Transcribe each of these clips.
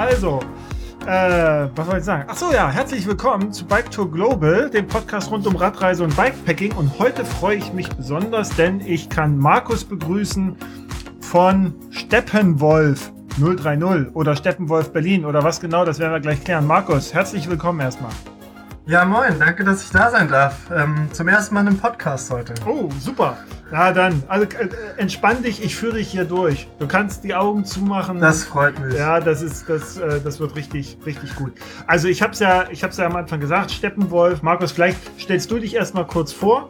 Also, äh, was soll ich sagen? Achso, ja, herzlich willkommen zu Bike Tour Global, dem Podcast rund um Radreise und Bikepacking. Und heute freue ich mich besonders, denn ich kann Markus begrüßen von Steppenwolf 030 oder Steppenwolf Berlin oder was genau, das werden wir gleich klären. Markus, herzlich willkommen erstmal. Ja, moin, danke, dass ich da sein darf. Ähm, zum ersten Mal im Podcast heute. Oh, super. Na dann, also äh, entspann dich, ich führe dich hier durch. Du kannst die Augen zumachen. Das freut mich. Ja, das ist, das, äh, das wird richtig, richtig gut. Also ich habe es ja, ich habe ja am Anfang gesagt, Steppenwolf, Markus, vielleicht stellst du dich erstmal kurz vor.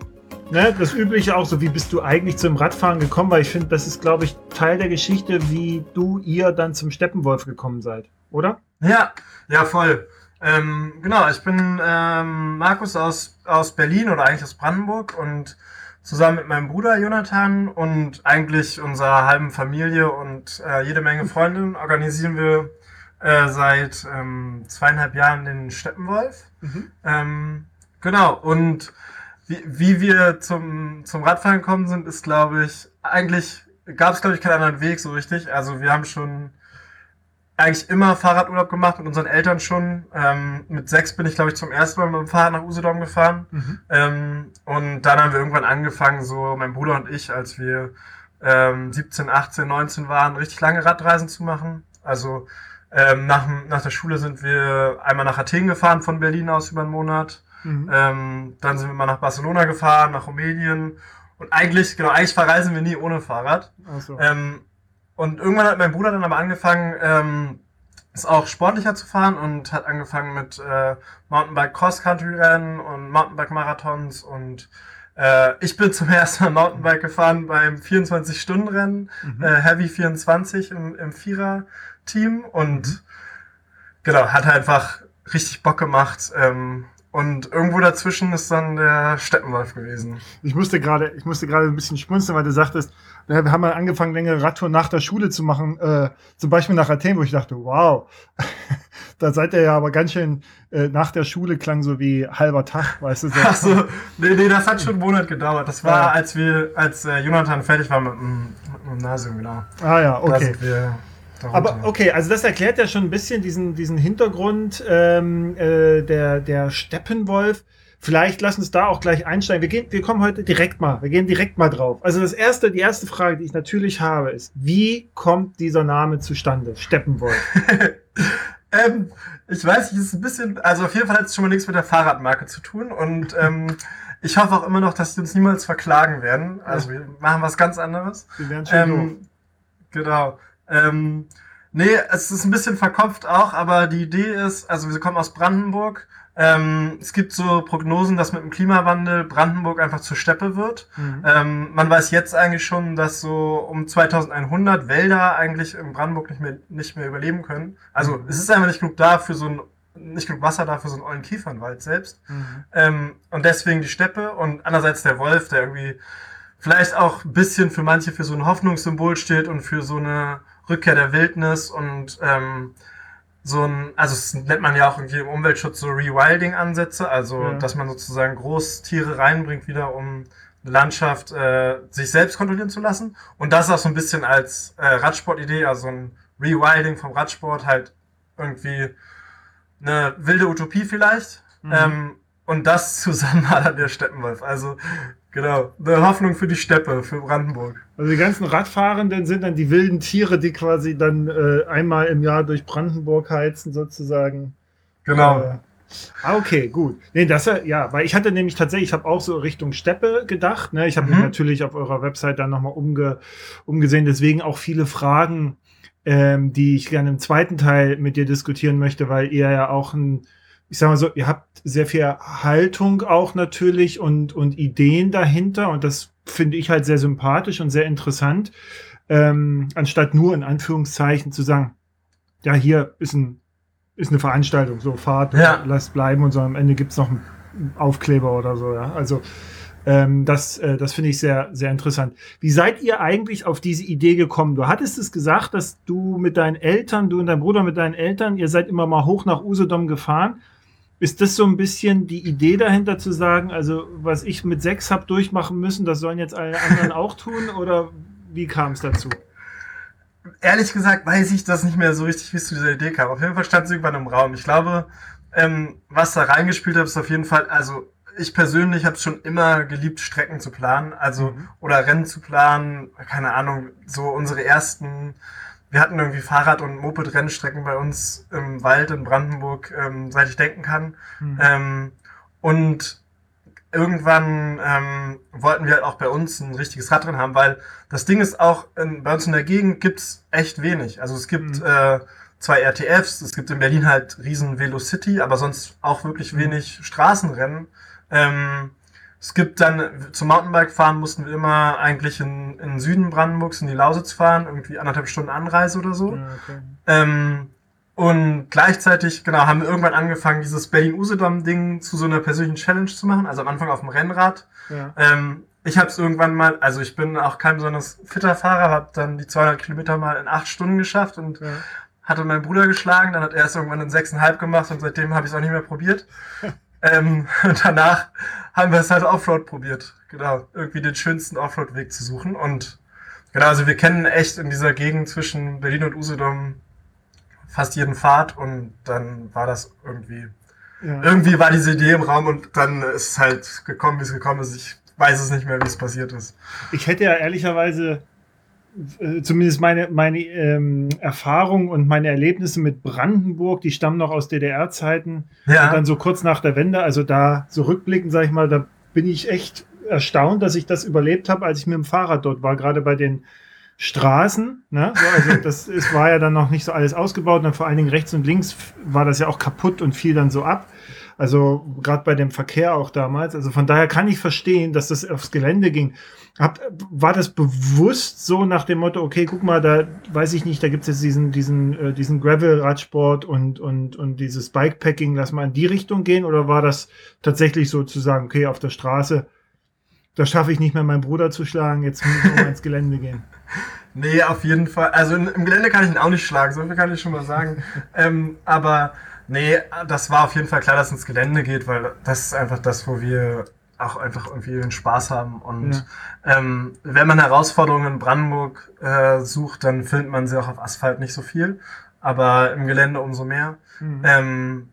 Ne, das Übliche auch so, wie bist du eigentlich zum Radfahren gekommen? Weil ich finde, das ist, glaube ich, Teil der Geschichte, wie du, ihr dann zum Steppenwolf gekommen seid, oder? Ja, ja, voll. Ähm, genau, ich bin ähm, Markus aus, aus Berlin oder eigentlich aus Brandenburg und zusammen mit meinem Bruder Jonathan und eigentlich unserer halben Familie und äh, jede Menge Freunde organisieren wir äh, seit ähm, zweieinhalb Jahren den Steppenwolf. Mhm. Ähm, genau, und wie, wie wir zum, zum Radfahren gekommen sind, ist, glaube ich, eigentlich gab es, glaube ich, keinen anderen Weg so richtig. Also wir haben schon eigentlich immer Fahrradurlaub gemacht mit unseren Eltern schon. Ähm, mit sechs bin ich, glaube ich, zum ersten Mal mit dem Fahrrad nach Usedom gefahren. Mhm. Ähm, und dann haben wir irgendwann angefangen, so mein Bruder und ich, als wir ähm, 17, 18, 19 waren, richtig lange Radreisen zu machen. Also ähm, nach, nach der Schule sind wir einmal nach Athen gefahren von Berlin aus über einen Monat. Mhm. Ähm, dann sind wir mal nach Barcelona gefahren, nach Rumänien. Und eigentlich, genau, eigentlich verreisen wir nie ohne Fahrrad. So. Ähm, und irgendwann hat mein Bruder dann aber angefangen, ähm, es auch sportlicher zu fahren und hat angefangen mit äh, Mountainbike Cross-Country-Rennen und Mountainbike-Marathons und äh, ich bin zum ersten Mal Mountainbike gefahren beim 24-Stunden-Rennen, mhm. äh, Heavy 24 im, im Vierer-Team und mhm. genau, hat einfach richtig Bock gemacht. Ähm, und irgendwo dazwischen ist dann der Steppenwolf gewesen. Ich musste gerade, ich musste gerade ein bisschen schmunzeln, weil du sagtest, wir haben mal angefangen, längere Radtouren nach der Schule zu machen, äh, zum Beispiel nach Athen, wo ich dachte, wow, da seid ihr ja aber ganz schön, äh, nach der Schule klang so wie halber Tag, weißt du. So. Ach so, nee, nee, das hat schon einen Monat gedauert. Das war, ja. als wir, als äh, Jonathan fertig war mit dem, mit dem Gymnasium, genau. Ah ja, okay. Da sind wir Darunter. Aber okay, also das erklärt ja schon ein bisschen diesen, diesen Hintergrund ähm, äh, der, der Steppenwolf. Vielleicht lass uns da auch gleich einsteigen. Wir, gehen, wir kommen heute direkt mal, wir gehen direkt mal drauf. Also das erste, die erste Frage, die ich natürlich habe, ist, wie kommt dieser Name zustande? Steppenwolf. ähm, ich weiß nicht, es ist ein bisschen, also auf jeden Fall hat es schon mal nichts mit der Fahrradmarke zu tun und ähm, ich hoffe auch immer noch, dass die uns niemals verklagen werden. Also wir machen was ganz anderes. Wir werden schon ähm, Genau. Ähm, nee, es ist ein bisschen verkopft auch, aber die Idee ist, also wir kommen aus Brandenburg. Ähm, es gibt so Prognosen, dass mit dem Klimawandel Brandenburg einfach zur Steppe wird. Mhm. Ähm, man weiß jetzt eigentlich schon, dass so um 2100 Wälder eigentlich in Brandenburg nicht mehr, nicht mehr überleben können. Also mhm. es ist einfach nicht genug da für so ein nicht genug Wasser da für so einen ollen Kiefernwald selbst. Mhm. Ähm, und deswegen die Steppe und andererseits der Wolf, der irgendwie vielleicht auch ein bisschen für manche für so ein Hoffnungssymbol steht und für so eine Rückkehr der Wildnis und ähm, so ein, also das nennt man ja auch irgendwie im Umweltschutz so Rewilding-Ansätze, also ja. dass man sozusagen Großtiere reinbringt wieder, um Landschaft äh, sich selbst kontrollieren zu lassen. Und das auch so ein bisschen als äh, Radsportidee, also ein Rewilding vom Radsport, halt irgendwie eine wilde Utopie vielleicht. Mhm. Ähm, und das zusammen hat der Steppenwolf. Also Genau, eine Hoffnung für die Steppe, für Brandenburg. Also die ganzen Radfahrenden sind dann die wilden Tiere, die quasi dann äh, einmal im Jahr durch Brandenburg heizen, sozusagen. Genau. Äh, ah, okay, gut. Nee, das ja, weil ich hatte nämlich tatsächlich, ich habe auch so Richtung Steppe gedacht. Ne? Ich habe mhm. mich natürlich auf eurer Website dann nochmal umge, umgesehen, deswegen auch viele Fragen, ähm, die ich gerne im zweiten Teil mit dir diskutieren möchte, weil ihr ja auch ein ich sag mal so, ihr habt sehr viel Haltung auch natürlich und, und Ideen dahinter und das finde ich halt sehr sympathisch und sehr interessant, ähm, anstatt nur in Anführungszeichen zu sagen, ja, hier ist ein ist eine Veranstaltung, so fahrt, ja. lasst bleiben und so am Ende gibt's noch einen Aufkleber oder so, ja. Also ähm, das, äh, das finde ich sehr, sehr interessant. Wie seid ihr eigentlich auf diese Idee gekommen? Du hattest es gesagt, dass du mit deinen Eltern, du und dein Bruder mit deinen Eltern, ihr seid immer mal hoch nach Usedom gefahren. Ist das so ein bisschen die Idee dahinter zu sagen, also was ich mit sechs habe durchmachen müssen, das sollen jetzt alle anderen auch tun? Oder wie kam es dazu? ehrlich gesagt weiß ich das nicht mehr so richtig, wie es zu dieser Idee kam. Auf jeden Fall stand sie irgendwann im Raum. Ich glaube, ähm, was da reingespielt hat, ist auf jeden Fall, also ich persönlich habe schon immer geliebt, Strecken zu planen, also mhm. oder Rennen zu planen, keine Ahnung, so unsere ersten, wir hatten irgendwie Fahrrad- und Moped-Rennstrecken bei uns im Wald in Brandenburg, ähm, seit ich denken kann. Mhm. Ähm, und irgendwann ähm, wollten wir halt auch bei uns ein richtiges Rad drin haben, weil das Ding ist auch, in, bei uns in der Gegend gibt's echt wenig. Also es gibt mhm. äh, zwei RTFs, es gibt in Berlin halt riesen Velocity, aber sonst auch wirklich mhm. wenig Straßenrennen. Ähm, es gibt dann, zum Mountainbike fahren mussten wir immer eigentlich in, in Süden Brandenburgs in die Lausitz fahren, irgendwie anderthalb Stunden Anreise oder so. Ja, okay. ähm, und gleichzeitig, genau, haben wir irgendwann angefangen, dieses Berlin-Usedom-Ding zu so einer persönlichen Challenge zu machen. Also am Anfang auf dem Rennrad. Ja. Ähm, ich habe es irgendwann mal, also ich bin auch kein besonders fitter Fahrer, habe dann die 200 Kilometer mal in acht Stunden geschafft und ja. hatte meinen Bruder geschlagen. Dann hat er es irgendwann in sechseinhalb gemacht und seitdem habe ich es auch nicht mehr probiert. ähm, danach haben wir es halt Offroad probiert. Genau, irgendwie den schönsten Offroad-Weg zu suchen. Und genau, also wir kennen echt in dieser Gegend zwischen Berlin und Usedom fast jeden Pfad und dann war das irgendwie, ja. irgendwie war diese Idee im Raum und dann ist es halt gekommen, wie es gekommen ist. Ich weiß es nicht mehr, wie es passiert ist. Ich hätte ja ehrlicherweise zumindest meine, meine ähm, Erfahrungen und meine Erlebnisse mit Brandenburg, die stammen noch aus DDR-Zeiten. Ja. Und dann so kurz nach der Wende, also da so rückblickend, sage ich mal, da bin ich echt erstaunt, dass ich das überlebt habe, als ich mit dem Fahrrad dort war, gerade bei den Straßen. Ne? So, also das ist, war ja dann noch nicht so alles ausgebaut. Und vor allen Dingen rechts und links war das ja auch kaputt und fiel dann so ab. Also gerade bei dem Verkehr auch damals. Also von daher kann ich verstehen, dass das aufs Gelände ging. Hab, war das bewusst so nach dem Motto, okay, guck mal, da weiß ich nicht, da gibt es jetzt diesen, diesen, äh, diesen Gravel-Radsport und, und, und dieses Bikepacking, lass mal in die Richtung gehen? Oder war das tatsächlich so zu sagen, okay, auf der Straße, da schaffe ich nicht mehr meinen Bruder zu schlagen, jetzt muss ich mal ins Gelände gehen? Nee, auf jeden Fall. Also im Gelände kann ich ihn auch nicht schlagen, so viel kann ich schon mal sagen. ähm, aber nee, das war auf jeden Fall klar, dass es ins Gelände geht, weil das ist einfach das, wo wir auch einfach irgendwie den Spaß haben. Und ja. ähm, wenn man Herausforderungen in Brandenburg äh, sucht, dann findet man sie auch auf Asphalt nicht so viel, aber im Gelände umso mehr. Mhm. Ähm,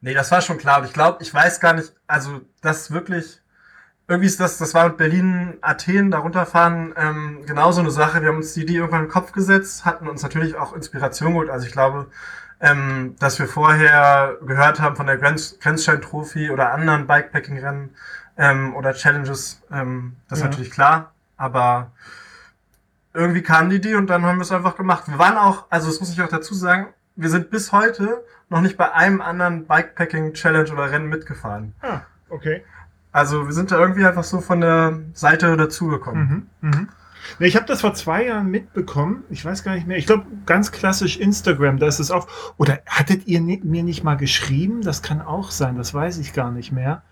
nee, das war schon klar. Aber ich glaube, ich weiß gar nicht, also das wirklich irgendwie ist das, das war mit Berlin, Athen, da runterfahren, ähm, genauso eine Sache. Wir haben uns die Idee irgendwann in den Kopf gesetzt, hatten uns natürlich auch Inspiration geholt. Also ich glaube, ähm, dass wir vorher gehört haben von der Grenzstein-Trophy oder anderen Bikepacking-Rennen ähm, oder Challenges, ähm, das ja. ist natürlich klar. Aber irgendwie kam die Idee und dann haben wir es einfach gemacht. Wir waren auch, also das muss ich auch dazu sagen, wir sind bis heute noch nicht bei einem anderen Bikepacking-Challenge oder Rennen mitgefahren. Ah, okay. Also wir sind da irgendwie einfach so von der Seite dazugekommen. Mhm, mh. Ich habe das vor zwei Jahren mitbekommen. Ich weiß gar nicht mehr. Ich glaube, ganz klassisch Instagram, da ist es auch. Oder hattet ihr mir nicht mal geschrieben? Das kann auch sein, das weiß ich gar nicht mehr.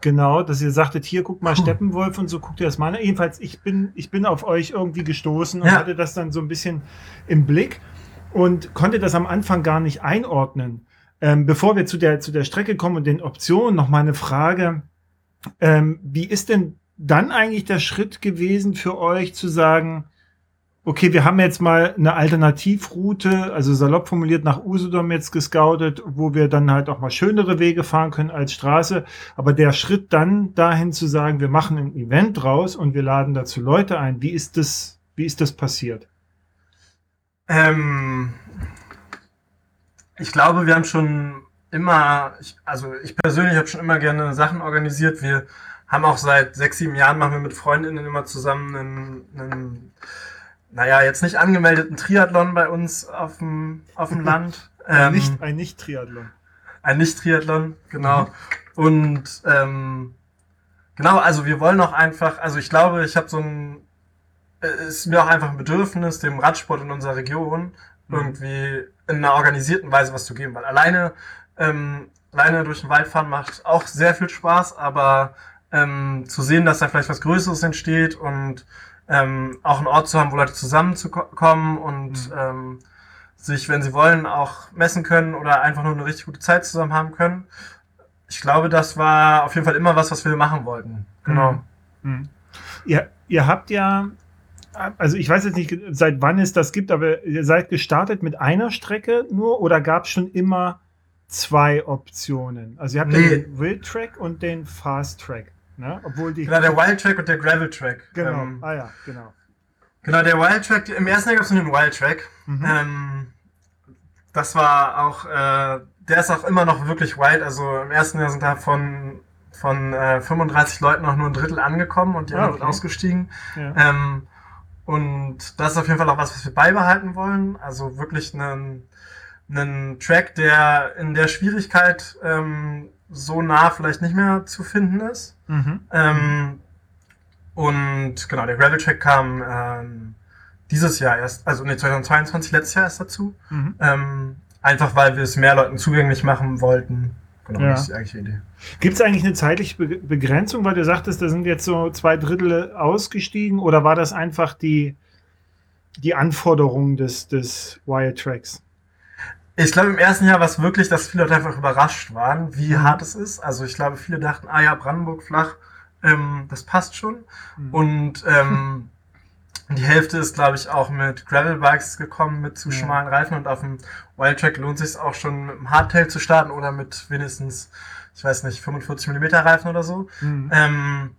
Genau, dass ihr sagtet, hier, guck mal, Steppenwolf und so, guckt ihr das mal. Jedenfalls, ich bin, ich bin auf euch irgendwie gestoßen und ja. hatte das dann so ein bisschen im Blick und konnte das am Anfang gar nicht einordnen. Ähm, bevor wir zu der, zu der Strecke kommen und den Optionen, noch mal eine Frage ähm, wie ist denn dann eigentlich der Schritt gewesen für euch zu sagen, okay, wir haben jetzt mal eine Alternativroute, also salopp formuliert nach Usedom jetzt gescoutet, wo wir dann halt auch mal schönere Wege fahren können als Straße. Aber der Schritt dann dahin zu sagen, wir machen ein Event draus und wir laden dazu Leute ein, wie ist das, wie ist das passiert? Ähm, ich glaube, wir haben schon immer, ich, also ich persönlich habe schon immer gerne Sachen organisiert. Wir haben auch seit sechs, sieben Jahren machen wir mit Freundinnen immer zusammen einen, einen naja, jetzt nicht angemeldeten Triathlon bei uns auf dem, auf dem Land. Ähm, nicht, ein Nicht-Triathlon. Ein Nicht-Triathlon, genau. Und ähm, genau, also wir wollen auch einfach, also ich glaube, ich habe so ein, es ist mir auch einfach ein Bedürfnis, dem Radsport in unserer Region mhm. irgendwie in einer organisierten Weise was zu geben, weil alleine ähm, alleine durch den Wald fahren macht auch sehr viel Spaß, aber ähm, zu sehen, dass da vielleicht was Größeres entsteht und ähm, auch einen Ort zu haben, wo Leute zusammenzukommen und mhm. ähm, sich, wenn sie wollen, auch messen können oder einfach nur eine richtig gute Zeit zusammen haben können. Ich glaube, das war auf jeden Fall immer was, was wir machen wollten. Genau. Mhm. Mhm. Ihr, ihr habt ja also ich weiß jetzt nicht, seit wann es das gibt, aber ihr seid gestartet mit einer Strecke nur oder gab es schon immer zwei Optionen? Also ihr habt nee. den Wild Track und den Fast Track. Ne? Obwohl die genau, der Wild Track und der Gravel Track. Genau, ähm, ah ja, genau. Genau, der Wild Track, im ersten Jahr gab es nur den Wild Track. Mhm. Ähm, das war auch, äh, der ist auch immer noch wirklich wild. Also im ersten Jahr sind da von, von äh, 35 Leuten noch nur ein Drittel angekommen und die ah, anderen okay. ausgestiegen. Ja. Ähm, und das ist auf jeden Fall auch was, was wir beibehalten wollen. Also wirklich einen, einen Track, der in der Schwierigkeit ähm, so nah vielleicht nicht mehr zu finden ist. Mhm. Ähm, und genau, der Gravel Track kam ähm, dieses Jahr erst, also ne, 2022, letztes Jahr erst dazu. Mhm. Ähm, einfach weil wir es mehr Leuten zugänglich machen wollten. Genau, ja. das ist die eigentliche Idee. Gibt es eigentlich eine zeitliche Be Begrenzung, weil du sagtest, da sind jetzt so zwei Drittel ausgestiegen oder war das einfach die, die Anforderung des, des Wire Tracks? Ich glaube, im ersten Jahr war es wirklich, dass viele Leute einfach überrascht waren, wie mhm. hart es ist. Also ich glaube, viele dachten, ah ja, Brandenburg flach, ähm, das passt schon. Mhm. Und ähm, die Hälfte ist, glaube ich, auch mit Gravelbikes gekommen, mit zu ja. schmalen Reifen. Und auf dem Wildtrack lohnt sich auch schon mit einem Hardtail zu starten oder mit wenigstens, ich weiß nicht, 45 mm Reifen oder so. Mhm. Ähm,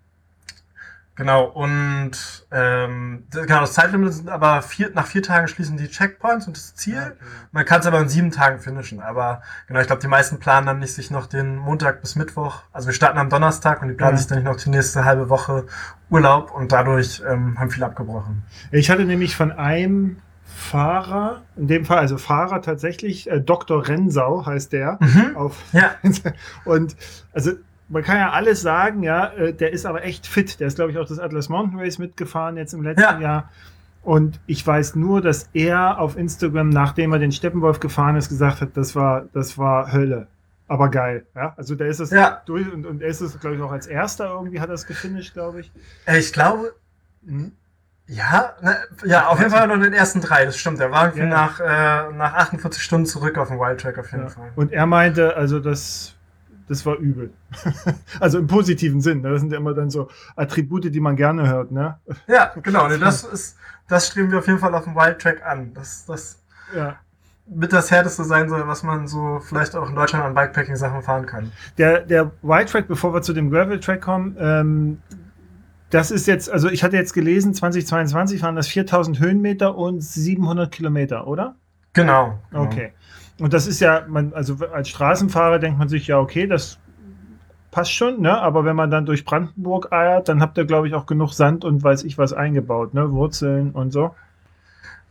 Genau, und ähm, genau, das Zeitlimit sind aber vier, nach vier Tagen schließen die Checkpoints und das Ziel. Okay. Man kann es aber in sieben Tagen finishen. Aber genau, ich glaube, die meisten planen dann nicht sich noch den Montag bis Mittwoch. Also wir starten am Donnerstag und die planen ja. sich dann nicht noch die nächste halbe Woche Urlaub und dadurch ähm, haben viele abgebrochen. Ich hatte nämlich von einem Fahrer, in dem Fall also Fahrer tatsächlich, äh, Dr. Rensau heißt der. Mhm. Auf, ja. und also man kann ja alles sagen, ja, äh, der ist aber echt fit. Der ist, glaube ich, auch das Atlas Mountain Race mitgefahren jetzt im letzten ja. Jahr. Und ich weiß nur, dass er auf Instagram, nachdem er den Steppenwolf gefahren ist, gesagt hat, das war, das war Hölle. Aber geil, ja. Also der ist es ja. durch und, und er ist es, glaube ich, auch als erster irgendwie hat er es gefinisht, glaube ich. Äh, ich glaube. Hm? Ja, ne, ja, auf jeden Fall noch in den ersten drei, das stimmt. Er war irgendwie ja. nach, äh, nach 48 Stunden zurück auf dem Wildtrack auf jeden ja. Fall. Und er meinte, also das das war übel. also im positiven Sinn. Ne? Das sind ja immer dann so Attribute, die man gerne hört. Ne? Ja, genau. Ne, das ist, das streben wir auf jeden Fall auf dem Wild Track an. Das, das ja. mit das härteste sein soll, was man so vielleicht auch in Deutschland an Bikepacking-Sachen fahren kann. Der, der Wild Track, bevor wir zu dem Gravel Track kommen, ähm, das ist jetzt, also ich hatte jetzt gelesen, 2022 waren das 4000 Höhenmeter und 700 Kilometer, oder? Genau. genau. Okay. Und das ist ja, man, also als Straßenfahrer denkt man sich ja, okay, das passt schon, ne? Aber wenn man dann durch Brandenburg eiert, dann habt ihr, glaube ich, auch genug Sand und weiß ich was eingebaut, ne? Wurzeln und so.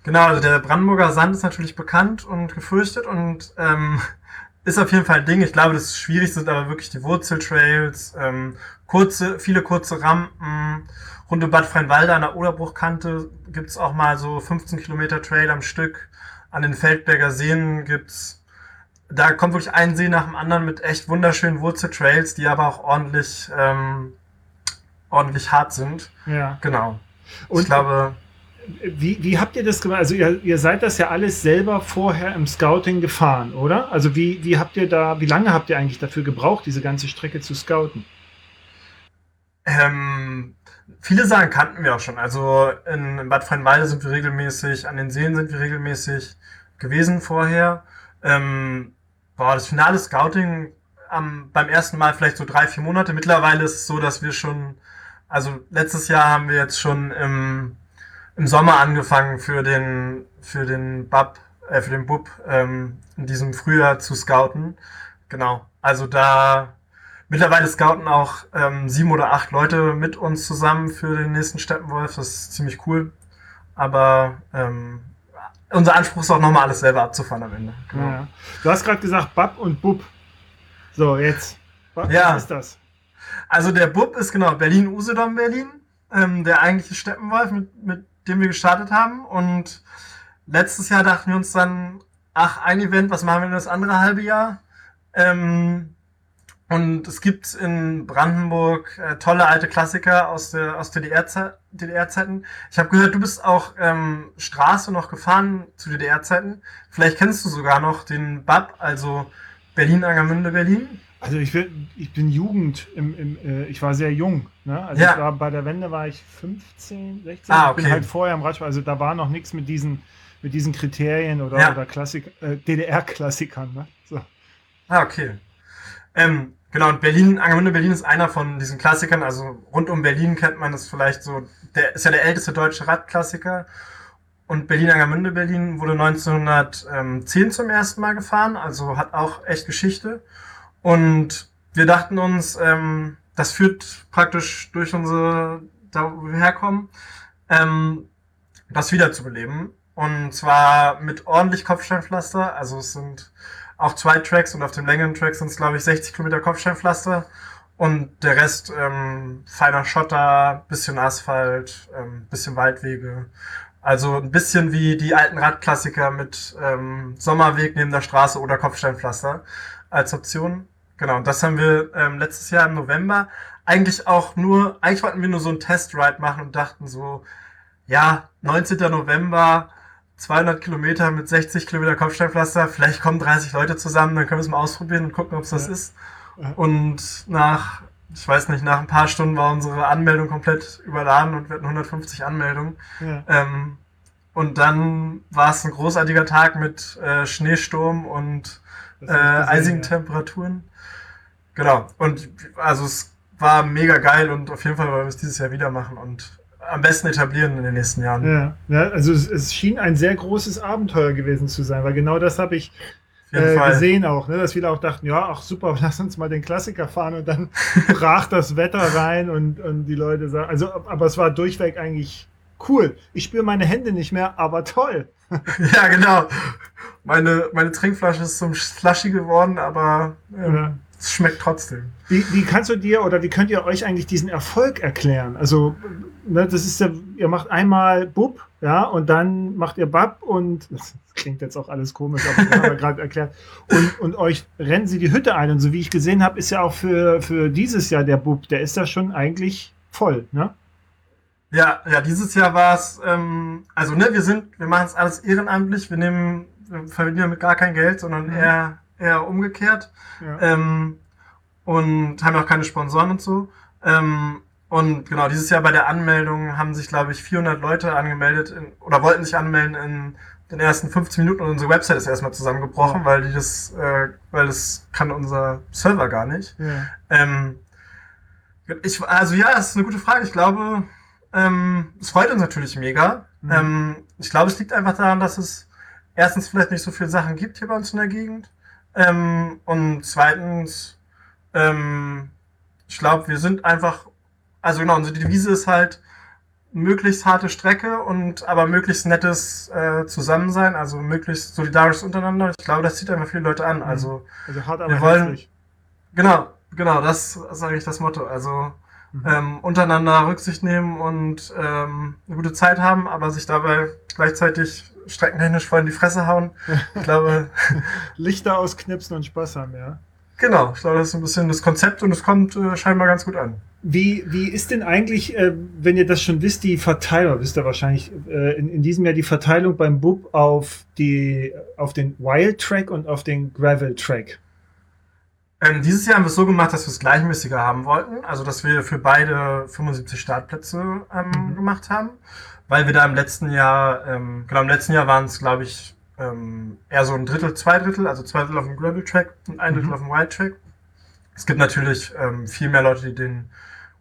Genau, also der Brandenburger Sand ist natürlich bekannt und gefürchtet und ähm, ist auf jeden Fall ein Ding. Ich glaube, das Schwierigste sind aber wirklich die Wurzeltrails, ähm, kurze, viele kurze Rampen. Rund um Bad Freienwalde an der Oderbruchkante gibt's auch mal so 15 Kilometer Trail am Stück an den Feldberger Seen gibt's, da kommt wirklich ein See nach dem anderen mit echt wunderschönen Wurzeltrails, die aber auch ordentlich, ähm, ordentlich hart sind. Ja. Genau. Und ich glaube. Wie, wie habt ihr das gemacht? Also ihr, ihr seid das ja alles selber vorher im Scouting gefahren, oder? Also wie, wie habt ihr da, wie lange habt ihr eigentlich dafür gebraucht, diese ganze Strecke zu scouten? Ähm, Viele Sachen kannten wir auch schon. Also in Bad Freienwalde sind wir regelmäßig, an den Seen sind wir regelmäßig gewesen vorher. Ähm, boah, das finale Scouting am, beim ersten Mal vielleicht so drei, vier Monate. Mittlerweile ist es so, dass wir schon, also letztes Jahr haben wir jetzt schon im, im Sommer angefangen für den, für den Bub, äh, für den Bub ähm, in diesem Frühjahr zu scouten. Genau. Also da Mittlerweile scouten auch ähm, sieben oder acht Leute mit uns zusammen für den nächsten Steppenwolf. Das ist ziemlich cool. Aber ähm, unser Anspruch ist auch nochmal alles selber abzufahren am Ende. Genau. Ja. Du hast gerade gesagt Bub und Bub. So, jetzt. Was ja. ist das? Also der Bub ist genau Berlin-Usedom Berlin, ähm, der eigentliche Steppenwolf, mit, mit dem wir gestartet haben. Und letztes Jahr dachten wir uns dann, ach, ein Event, was machen wir denn das andere halbe Jahr? Ähm, und es gibt in Brandenburg äh, tolle alte Klassiker aus der aus DDR-Zeiten. DDR ich habe gehört, du bist auch ähm, Straße noch gefahren zu DDR-Zeiten. Vielleicht kennst du sogar noch den BAP, also Berlin-Angermünde Berlin. Also ich bin, ich bin Jugend, im, im, äh, ich war sehr jung. Ne? Also Ja. war, bei der Wende war ich 15, 16. Ah, Ich bin okay. halt vorher im Radsport. Also da war noch nichts mit diesen, mit diesen Kriterien oder, Ja. oder äh, DDR-Klassikern. Ne? So. Ah, okay. Ähm, genau, und Berlin, Angermünde Berlin ist einer von diesen Klassikern. Also rund um Berlin kennt man das vielleicht so. Der ist ja der älteste deutsche Radklassiker. Und Berlin-Angermünde Berlin wurde 1910 zum ersten Mal gefahren, also hat auch echt Geschichte. Und wir dachten uns, ähm, das führt praktisch durch unsere, da wo wir herkommen, ähm, das wiederzubeleben. Und zwar mit ordentlich Kopfsteinpflaster. Also es sind auch zwei Tracks und auf dem längeren Track sind es, glaube ich, 60 Kilometer Kopfsteinpflaster. Und der Rest ähm, feiner Schotter, bisschen Asphalt, ähm, bisschen Waldwege. Also ein bisschen wie die alten Radklassiker mit ähm, Sommerweg neben der Straße oder Kopfsteinpflaster als Option. Genau, und das haben wir ähm, letztes Jahr im November eigentlich auch nur, eigentlich wollten wir nur so einen Testride machen und dachten so, ja, 19. November, 200 Kilometer mit 60 Kilometer Kopfsteinpflaster, vielleicht kommen 30 Leute zusammen, dann können wir es mal ausprobieren und gucken, ob es das Ja. ist. Ja. Und nach, ich weiß nicht, nach ein paar Stunden war unsere Anmeldung komplett überladen und wir hatten 150 Anmeldungen. Ja. Ähm, und dann war es ein großartiger Tag mit äh, Schneesturm und äh, eisigen Temperaturen. Genau. Und also es war mega geil und auf jeden Fall wollen wir es dieses Jahr wieder machen und am besten etablieren in den nächsten Jahren. Ja, ja also es, es schien ein sehr großes Abenteuer gewesen zu sein, weil genau das habe ich äh, gesehen auch, ne? dass viele auch dachten, ja, ach super, lass uns mal den Klassiker fahren und dann brach das Wetter rein und, und die Leute sagen, also aber es war durchweg eigentlich cool. Ich spüre meine Hände nicht mehr, aber toll. Ja, genau. Meine, meine Trinkflasche ist zum Slushy geworden, aber ähm, Ja. es schmeckt trotzdem. Wie, wie kannst du dir oder wie könnt ihr euch eigentlich diesen Erfolg erklären? Also, ne, das ist ja, ihr macht einmal Bub, ja, und dann macht ihr Bab und das klingt jetzt auch alles komisch, aber haben wir gerade erklärt. Und, und euch rennen sie die Hütte ein. Und so wie ich gesehen habe, ist ja auch für, für dieses Jahr der Bub, der ist ja schon eigentlich voll, ne? Ja, ja, dieses Jahr war es, ähm, also ne, wir sind, wir machen es alles ehrenamtlich, wir nehmen, wir verdienen damit gar kein Geld, sondern Mhm. eher, eher umgekehrt. Ja. ähm, und haben auch keine Sponsoren und so. Ähm, und genau, dieses Jahr bei der Anmeldung haben sich, glaube ich, 400 Leute angemeldet in, oder wollten sich anmelden in den ersten 15 Minuten und unsere Website ist erstmal zusammengebrochen, Ja. weil die das, äh, weil das kann unser Server gar nicht. ja. Ähm, ich, also ja, das ist eine gute Frage. Ich glaube, ähm, es freut uns natürlich mega. Mhm. Ähm, ich glaube, es liegt einfach daran, dass es erstens vielleicht nicht so viele Sachen gibt hier bei uns in der Gegend. Ähm, und zweitens, ähm, ich glaube, wir sind einfach, also genau, unsere Devise ist halt möglichst harte Strecke und aber möglichst nettes äh, Zusammensein, also möglichst solidarisch untereinander. Ich glaube, das zieht einfach viele Leute an. Mhm. Also Also hart, aber Wir wollen- herzlich. Genau, genau, das ist eigentlich das Motto. Also Mhm. ähm, untereinander Rücksicht nehmen und ähm, eine gute Zeit haben, aber sich dabei gleichzeitig streckentechnisch voll in die Fresse hauen. Ich glaube, Lichter ausknipsen und Spaß haben, ja. genau, ich glaube, das ist ein bisschen das Konzept und es kommt äh, scheinbar ganz gut an. Wie, wie ist denn eigentlich, äh, wenn ihr das schon wisst, die Verteilung, wisst ihr wahrscheinlich, äh, in, in diesem Jahr die Verteilung beim Bub auf, die, auf den Wild Track und auf den Gravel Track? Ähm, dieses Jahr haben wir es so gemacht, dass wir es gleichmäßiger haben wollten, also dass wir für beide 75 Startplätze ähm, Mhm. gemacht haben, weil wir da im letzten Jahr, ähm, genau im letzten Jahr waren es, glaube ich, ähm, eher so ein Drittel, zwei Drittel, also zwei Drittel auf dem Gravel Track und ein Drittel Mhm. auf dem Wild Track. Es gibt natürlich ähm, viel mehr Leute, die den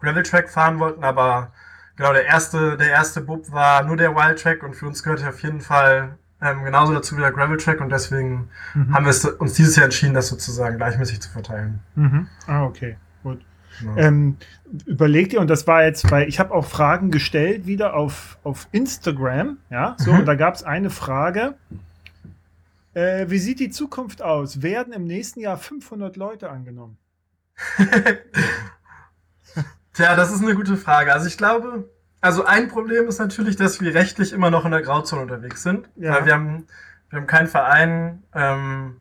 Gravel Track fahren wollten, aber genau der erste, der erste Bub war nur der Wild Track und für uns gehört auf jeden Fall ähm, genauso dazu wie der Gravel Track und deswegen Mhm. haben wir uns dieses Jahr entschieden, das sozusagen gleichmäßig zu verteilen. Mhm. Ah, okay, gut. Genau. Ähm, überlegt ihr, und das war jetzt, weil ich habe auch Fragen gestellt wieder auf, auf Instagram, ja, so, Mhm. und da gab es eine Frage. Äh, wie sieht die Zukunft aus? Werden im nächsten Jahr 500 Leute angenommen? Tja, das ist eine gute Frage. Also ich glaube, also ein Problem ist natürlich, dass wir rechtlich immer noch in der Grauzone unterwegs sind. Ja. Weil wir haben, wir haben keinen Verein, ähm,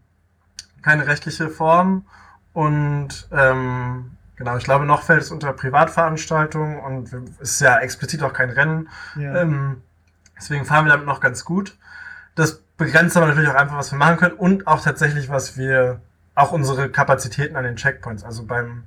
keine rechtliche Form und ähm, genau, ich glaube, noch fällt es unter Privatveranstaltungen und es ist ja explizit auch kein Rennen. Ja. Ähm, deswegen fahren wir damit noch ganz gut. Das begrenzt aber natürlich auch einfach, was wir machen können und auch tatsächlich, was wir auch unsere Kapazitäten an den Checkpoints. Also beim,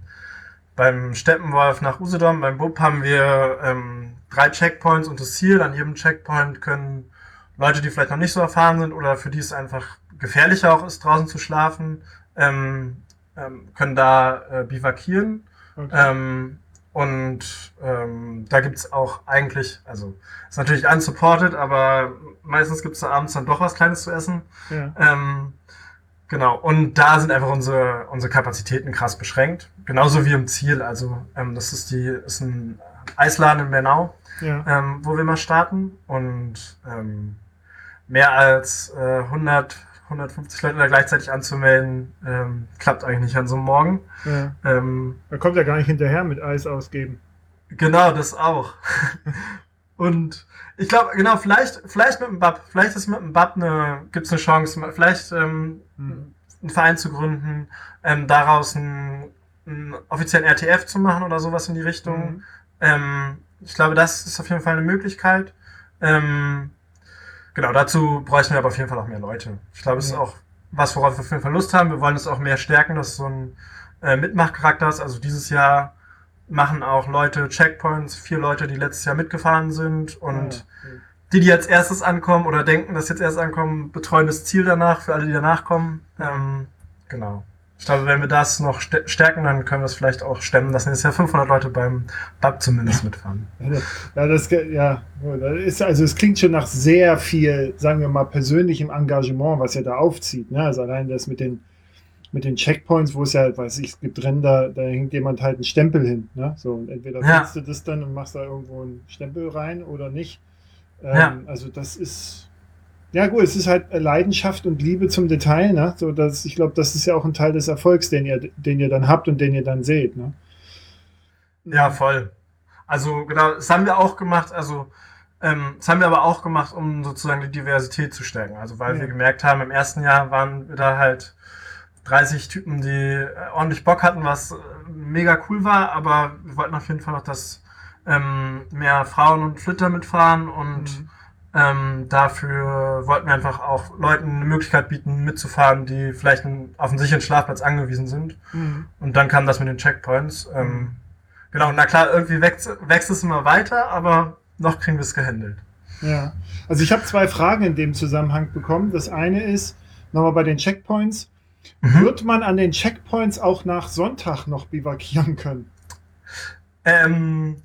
beim Steppenwolf nach Usedom, beim Bub haben wir ähm, drei Checkpoints und das Ziel. An jedem Checkpoint können Leute, die vielleicht noch nicht so erfahren sind oder für die es einfach gefährlicher auch ist, draußen zu schlafen, ähm, ähm, können da äh, bivakieren. Okay. Ähm, und ähm, da gibt's auch eigentlich, also ist natürlich unsupported, aber meistens gibt's da abends dann doch was Kleines zu essen. Ja. Genau, und da sind einfach unsere, unsere Kapazitäten krass beschränkt. Genauso wie im Ziel. Also ähm, das ist die ist ein Eisladen in Bernau, ja. ähm, wo wir mal starten. Und ähm, mehr als äh, 100 150 Leute da gleichzeitig anzumelden, ähm, klappt eigentlich nicht an so einem Morgen. Ja. Ähm, da kommt ja gar nicht hinterher mit Eis ausgeben. Genau, das auch. Und ich glaube, genau, vielleicht, vielleicht mit dem BAP, vielleicht ist mit dem BAP eine, gibt's eine Chance, vielleicht ähm, hm. Einen Verein zu gründen, ähm, daraus einen, einen offiziellen RTF zu machen oder sowas in die Richtung. Mhm. Ähm, ich glaube, das ist auf jeden Fall eine Möglichkeit. Ähm, Genau, dazu bräuchten wir aber auf jeden Fall auch mehr Leute. Ich glaube, es ist auch was, worauf wir auf jeden Fall Lust haben. Wir wollen es auch mehr stärken, dass so ein äh, Mitmachcharakter ist. Also dieses Jahr machen auch Leute Checkpoints, vier Leute, die letztes Jahr mitgefahren sind und ja, die, die jetzt erstes ankommen oder denken, dass jetzt erst ankommen, betreuen das Ziel danach für alle, die danach kommen. Ähm, genau. Ich glaube, wenn wir das noch stärken, dann können wir es vielleicht auch stemmen. Das sind jetzt ja 500 Leute beim BAP zumindest mitfahren. Ja, das, ja, das ist, also es klingt schon nach sehr viel, sagen wir mal, persönlichem Engagement, was ihr da aufzieht. Ne? Also allein das mit den, mit den Checkpoints, wo es ja, weiß ich, es gibt da, da hängt jemand halt einen Stempel hin. Ne? So, und entweder ja. du das dann und machst da irgendwo einen Stempel rein oder nicht. Ähm, ja. Also das ist ja, gut, es ist halt Leidenschaft und Liebe zum Detail, ne? So, dass, ich glaube, das ist ja auch ein Teil des Erfolgs, den ihr, den ihr dann habt und den ihr dann seht, ne? Ja, voll. Also, genau, das haben wir auch gemacht, also, ähm, das haben wir aber auch gemacht, um sozusagen die Diversität zu stärken. Also, weil ja. wir gemerkt haben, im ersten Jahr waren wir da halt 30 Typen, die äh, ordentlich Bock hatten, was äh, mega cool war, aber wir wollten auf jeden Fall noch, dass ähm, mehr Frauen und Flitter mitfahren und mhm ähm, dafür wollten wir einfach auch Leuten eine Möglichkeit bieten, mitzufahren, die vielleicht auf einen sicheren Schlafplatz angewiesen sind. Mhm. Und dann kam das mit den Checkpoints. Ähm, mhm. Genau, na klar, irgendwie wächst, wächst es immer weiter, aber noch kriegen wir es gehandelt. Ja, also ich habe zwei Fragen in dem Zusammenhang bekommen. Das eine ist, nochmal bei den Checkpoints, mhm. wird man an den Checkpoints auch nach Sonntag noch bivakieren können? Ähm,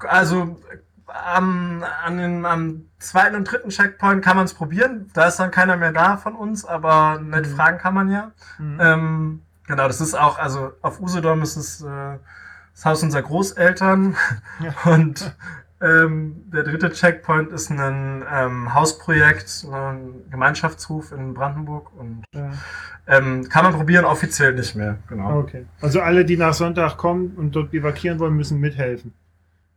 also am, an den, am zweiten und dritten Checkpoint kann man es probieren. Da ist dann keiner mehr da von uns, aber nett mhm. fragen kann man ja. Mhm. Ähm, genau, das ist auch, also auf Usedom ist es äh, das Haus unserer Großeltern ja. und ähm, der dritte Checkpoint ist ein ähm, Hausprojekt, ein Gemeinschaftshof in Brandenburg und ja. ähm, kann man probieren, offiziell nicht mehr. Genau. Okay. Also alle, die nach Sonntag kommen und dort bivakieren wollen, müssen mithelfen.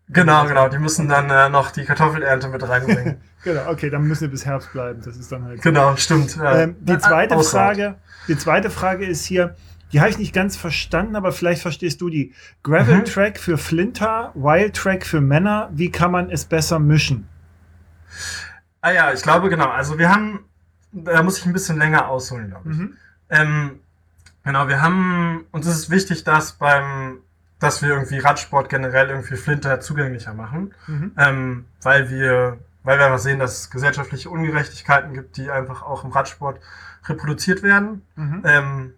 Genau, genau. Die müssen dann äh, noch die Kartoffelernte mit reinbringen. genau, okay, dann müssen wir bis Herbst bleiben. Das ist dann halt. Genau, stimmt. Ja. Ähm, die zweite Ausrat. Frage, die zweite Frage ist hier, die habe ich nicht ganz verstanden, aber vielleicht verstehst du die. Gravel mhm. Track für Flinter, Wild Track für Männer. Wie kann man es besser mischen? Ah ja, ich glaube genau. Also wir haben, da muss ich ein bisschen länger ausholen, glaube ich. Mhm. Ähm, genau, wir haben, uns ist es wichtig, dass beim dass wir irgendwie Radsport generell irgendwie Flinter zugänglicher machen, mhm. ähm, weil wir, weil wir einfach sehen, dass es gesellschaftliche Ungerechtigkeiten gibt, die einfach auch im Radsport reproduziert werden. Mhm. Ähm,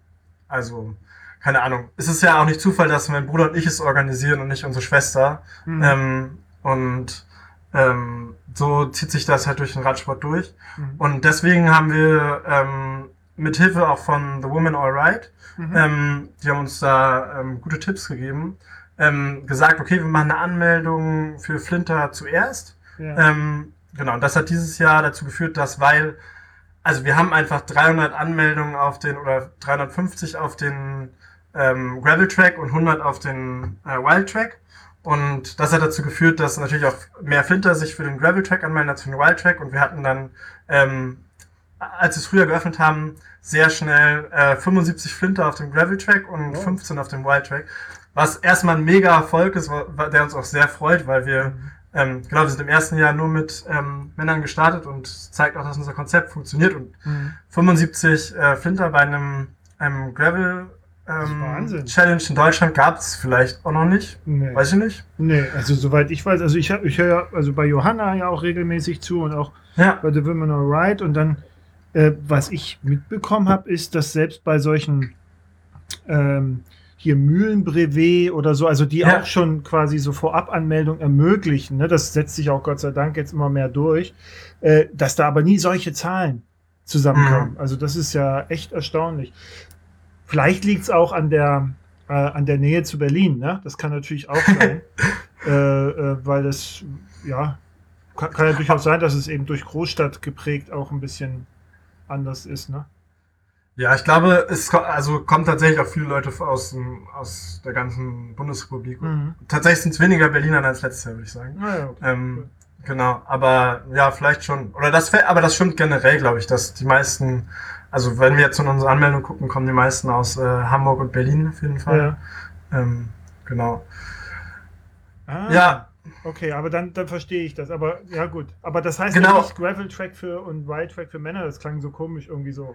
also keine Ahnung. Es ist ja auch nicht Zufall, dass mein Bruder und ich es organisieren und nicht unsere Schwester. Mhm. Ähm, und ähm, so zieht sich das halt durch den Radsport durch. Mhm. Und deswegen haben wir ähm, mit Hilfe auch von The Woman Alright Mhm. Ähm, die haben uns da ähm, gute Tipps gegeben. Ähm, gesagt, okay, wir machen eine Anmeldung für Flinter zuerst. Ja. Ähm, genau, und das hat dieses Jahr dazu geführt, dass, weil, also wir haben einfach 300 Anmeldungen auf den, oder 350 auf den ähm, Gravel Track und 100 auf den äh, Wild Track. Und das hat dazu geführt, dass natürlich auch mehr Flinter sich für den Gravel Track anmelden als für den Wild Track. Und wir hatten dann, ähm, als wir es früher geöffnet haben, sehr schnell äh, 75 Flinter auf dem Gravel Track und oh. 15 auf dem Wild Track. Was erstmal ein mega Erfolg ist, der uns auch sehr freut, weil wir, mhm. ähm, genau, wir sind im ersten Jahr nur mit ähm, Männern gestartet und zeigt auch, dass unser Konzept funktioniert. Und mhm. 75 äh, Flinter bei einem ähm, Gravel ähm. Challenge in Deutschland gab es vielleicht auch noch nicht. Nee. Weiß ich nicht. nee, also soweit ich weiß, also ich, ich höre ja also bei Johanna ja auch regelmäßig zu und auch Ja. bei The Women Alright und dann, äh, was ich mitbekommen habe, ist, dass selbst bei solchen ähm, hier Mühlenbrevet oder so, also die Ja. auch schon quasi so Vorabanmeldung ermöglichen, ne, das setzt sich auch Gott sei Dank jetzt immer mehr durch, äh, dass da aber nie solche Zahlen zusammenkommen. Mhm. Also das ist ja echt erstaunlich. Vielleicht liegt es auch an der, äh, an der Nähe zu Berlin, ne? Das kann natürlich auch sein. äh, äh, weil das, ja, kann, kann ja durchaus sein, dass es eben durch Großstadt geprägt auch ein bisschen anders ist, ne? Ja, ich glaube, es ko- also kommen tatsächlich auch viele Leute aus, dem, aus der ganzen Bundesrepublik. Mhm. Tatsächlich sind es weniger Berliner als letztes Jahr, würde ich sagen. Naja, okay. Ähm, genau, aber ja, vielleicht schon. Oder das, aber das stimmt generell, glaube ich, dass die meisten, also wenn wir jetzt in unsere Anmeldung gucken, kommen die meisten aus äh, Hamburg und Berlin auf jeden Fall. ja. Ähm, genau. Ah, Ja. Okay, aber dann, dann verstehe ich das. Aber ja gut. Aber das heißt Genau. nicht Gravel-Track für und Ride-Track für Männer. Das klang so komisch irgendwie so.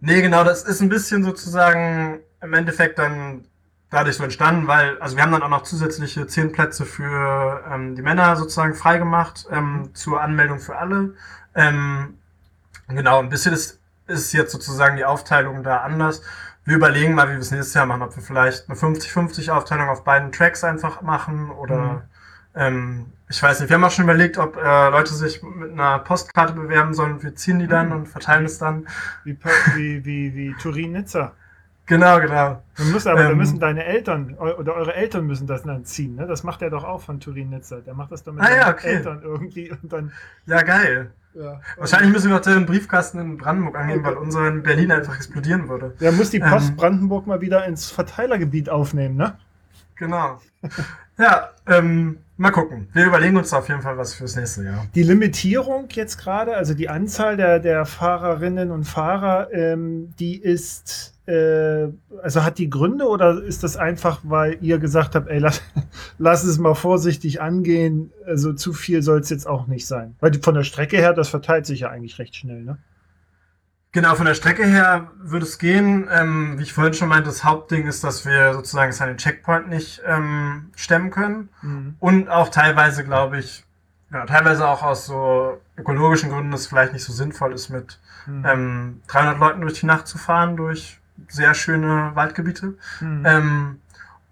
Nee, genau, das ist ein bisschen sozusagen im Endeffekt dann dadurch so entstanden, weil, also wir haben dann auch noch zusätzliche zehn Plätze für ähm, die Männer sozusagen freigemacht ähm, zur Anmeldung für alle. Ähm, genau, ein bisschen ist, ist jetzt sozusagen die Aufteilung da anders. Wir überlegen mal, wie wir es nächstes Jahr machen, ob wir vielleicht eine 50-50 Aufteilung auf beiden Tracks einfach machen oder Mhm. Ähm, ich weiß nicht, wir haben auch schon überlegt, ob äh, Leute sich mit einer Postkarte bewerben sollen. Wir ziehen die dann Mhm. und verteilen es dann. Wie, wie, wie, wie Turin-Nizza. Genau, genau. Man muss aber, da Ähm. müssen deine Eltern oder eure Eltern müssen das dann ziehen. Ne? Das macht er doch auch von Turin-Nizza. Der macht das dann mit Ah, seinen ja, okay. Eltern irgendwie und dann. Ja, geil. Ja, Wahrscheinlich müssen wir auch den Briefkasten in Brandenburg angeben, Okay. weil unser in Berlin einfach explodieren würde. Ja, muss die Post Ähm. Brandenburg mal wieder ins Verteilergebiet aufnehmen, ne? Genau. Ja, ähm, mal gucken. Wir überlegen uns auf jeden Fall was fürs nächste Jahr. Die Limitierung jetzt gerade, also die Anzahl der, der Fahrerinnen und Fahrer, ähm, die ist, äh, also hat die Gründe oder ist das einfach, weil ihr gesagt habt, ey, lass, lass es mal vorsichtig angehen, also zu viel soll es jetzt auch nicht sein? Weil von der Strecke her, das verteilt sich ja eigentlich recht schnell, ne? Genau, von der Strecke her würde es gehen. Ähm, wie ich vorhin schon meinte, das Hauptding ist, dass wir sozusagen seinen Checkpoint nicht ähm, stemmen können. Mhm. Und auch teilweise, glaube ich, ja, teilweise auch aus so ökologischen Gründen es vielleicht nicht so sinnvoll ist, mit Mhm. ähm, 300 Leuten durch die Nacht zu fahren, durch sehr schöne Waldgebiete. Mhm. Ähm,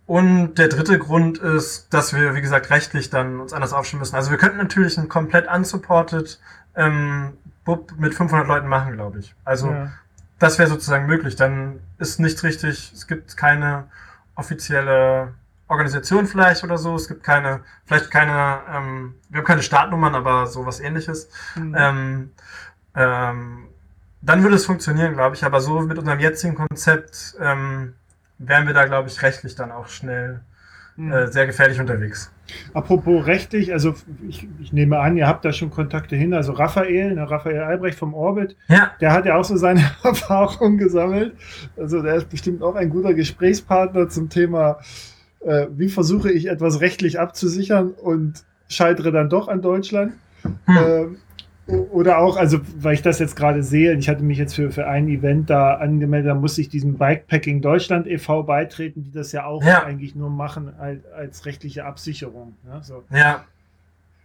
und der dritte Grund ist, dass wir, wie gesagt, rechtlich dann uns anders aufstellen müssen. Also wir könnten natürlich einen komplett unsupported Bub mit 500 Leuten machen, glaube ich. Also ja. das wäre sozusagen möglich. Dann ist nicht richtig, es gibt keine offizielle Organisation vielleicht oder so. Es gibt keine, vielleicht keine, ähm, wir haben keine Startnummern, aber sowas ähnliches. Mhm. Ähm, ähm, dann würde es funktionieren, glaube ich. Aber so mit unserem jetzigen Konzept ähm, wären wir da, glaube ich, rechtlich dann auch schnell Mhm. äh, sehr gefährlich unterwegs. Apropos rechtlich, also ich, ich nehme an, ihr habt da schon Kontakte hin. Also Raphael, ne, Raphael Albrecht vom Orbit, Ja, der hat ja auch so seine Erfahrungen gesammelt. Also der ist bestimmt auch ein guter Gesprächspartner zum Thema, äh, wie versuche ich etwas rechtlich abzusichern und scheitere dann doch an Deutschland. Hm. Ähm, oder auch, also weil ich das jetzt gerade sehe, ich hatte mich jetzt für, für ein Event da angemeldet, da musste ich diesem Bikepacking Deutschland e.V. beitreten, die das ja auch Ja. eigentlich nur machen als, als rechtliche Absicherung. Ne? So. ja.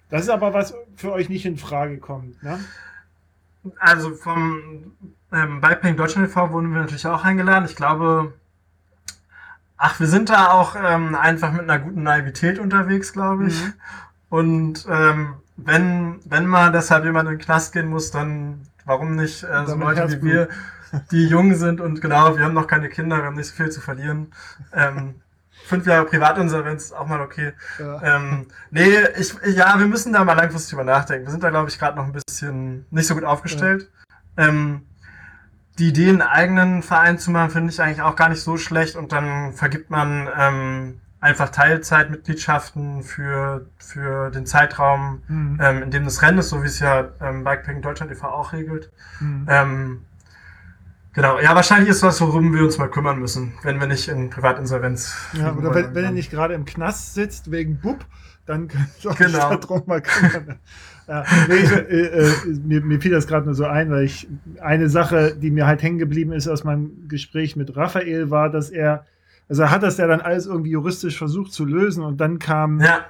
Das ist aber was für euch nicht in Frage kommt. Ne? Also vom ähm, Bikepacking Deutschland e.V. wurden wir natürlich auch eingeladen. Ich glaube, ach, wir sind da auch ähm, einfach mit einer guten Naivität unterwegs, glaube ich. Mhm. Und ähm, wenn, wenn mal deshalb jemand in den Knast gehen muss, dann warum nicht äh, so Leute wie wir, die jung sind und genau, wir haben noch keine Kinder, wir haben nicht so viel zu verlieren. Ähm, fünf Jahre Privatinsolvenz ist auch mal okay. Ja. Ähm, nee, ich, ja, wir müssen da mal langfristig drüber nachdenken. Wir sind da, glaube ich, gerade noch ein bisschen nicht so gut aufgestellt. Ähm, die Idee, einen eigenen Verein zu machen, finde ich eigentlich auch gar nicht so schlecht und dann vergibt man ähm, einfach Teilzeitmitgliedschaften für, für den Zeitraum, Mhm. ähm, in dem das Rennen ist, so wie es ja ähm, Bikepacking Deutschland e.V. auch regelt. Mhm. Ähm, genau, ja, wahrscheinlich ist was, worum wir uns mal kümmern müssen, wenn wir nicht in Privatinsolvenz Ja, oder wenn, wenn er irgendwann. nicht gerade im Knast sitzt wegen Bub, dann soll genau. ich darum mal kümmern. Ja, nee, ich, äh, äh, mir, mir, fiel das gerade nur so ein, weil ich eine Sache, die mir halt hängen geblieben ist aus meinem Gespräch mit Raphael, war, dass er, also er hat das ja dann alles irgendwie juristisch versucht zu lösen und dann kam ja.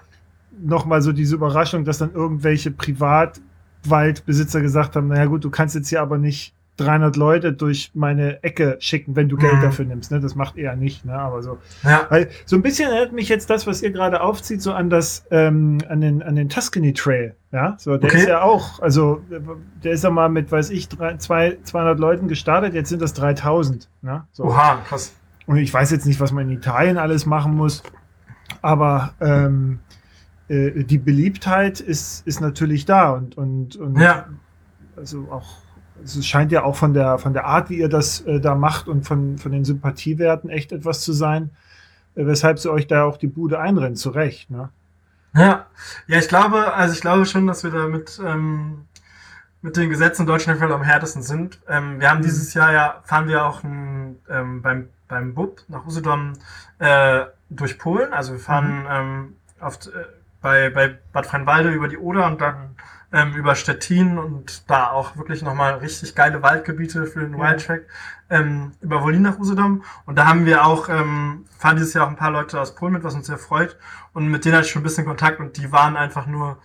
nochmal so diese Überraschung, dass dann irgendwelche Privatwaldbesitzer gesagt haben, naja gut, du kannst jetzt hier aber nicht 300 Leute durch meine Ecke schicken, wenn du Geld mhm. dafür nimmst. Ne? Das macht er nicht, ne? aber so. Ja. Weil so ein bisschen erinnert mich jetzt das, was ihr gerade aufzieht, so an das, ähm, an den, an den Tuscany Trail. Ja, so, der okay. ist ja auch, also, der ist ja mal mit, weiß ich, drei, zwei, 200 Leuten gestartet, jetzt sind das 3000. Ne? So. Oha, krass. Und ich weiß jetzt nicht, was man in Italien alles machen muss, aber, ähm, äh, die Beliebtheit ist, ist natürlich da und, und, und ja. also auch es scheint ja auch von der, von der Art, wie ihr das äh, da macht und von, von den Sympathiewerten echt etwas zu sein, äh, weshalb sie euch da auch die Bude einrennt, zu Recht. Ne? Ja, ja, ich glaube, also ich glaube schon, dass wir da mit, ähm, mit den Gesetzen in Deutschland am härtesten sind. Ähm, wir haben mhm. dieses Jahr ja, fahren wir auch ein, ähm, beim, beim BUB nach Usedom äh, durch Polen. Also wir fahren mhm. ähm, oft äh, bei, bei Bad Freienwalde über die Oder und dann ähm, über Stettin und da auch wirklich nochmal richtig geile Waldgebiete für den ja. Wildtrack ähm, über Wolin nach Usedom. Und da haben wir auch, ähm, fahren dieses Jahr auch ein paar Leute aus Polen mit, was uns sehr freut. Und mit denen hatte ich schon ein bisschen Kontakt und die waren einfach nur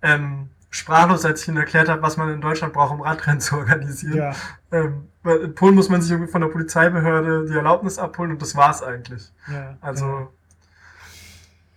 ähm, sprachlos, als ich ihnen erklärt habe, was man in Deutschland braucht, um Radrennen zu organisieren. Ja. Ähm, weil in Polen muss man sich irgendwie von der Polizeibehörde die Erlaubnis abholen und das war's eigentlich. Ja. Also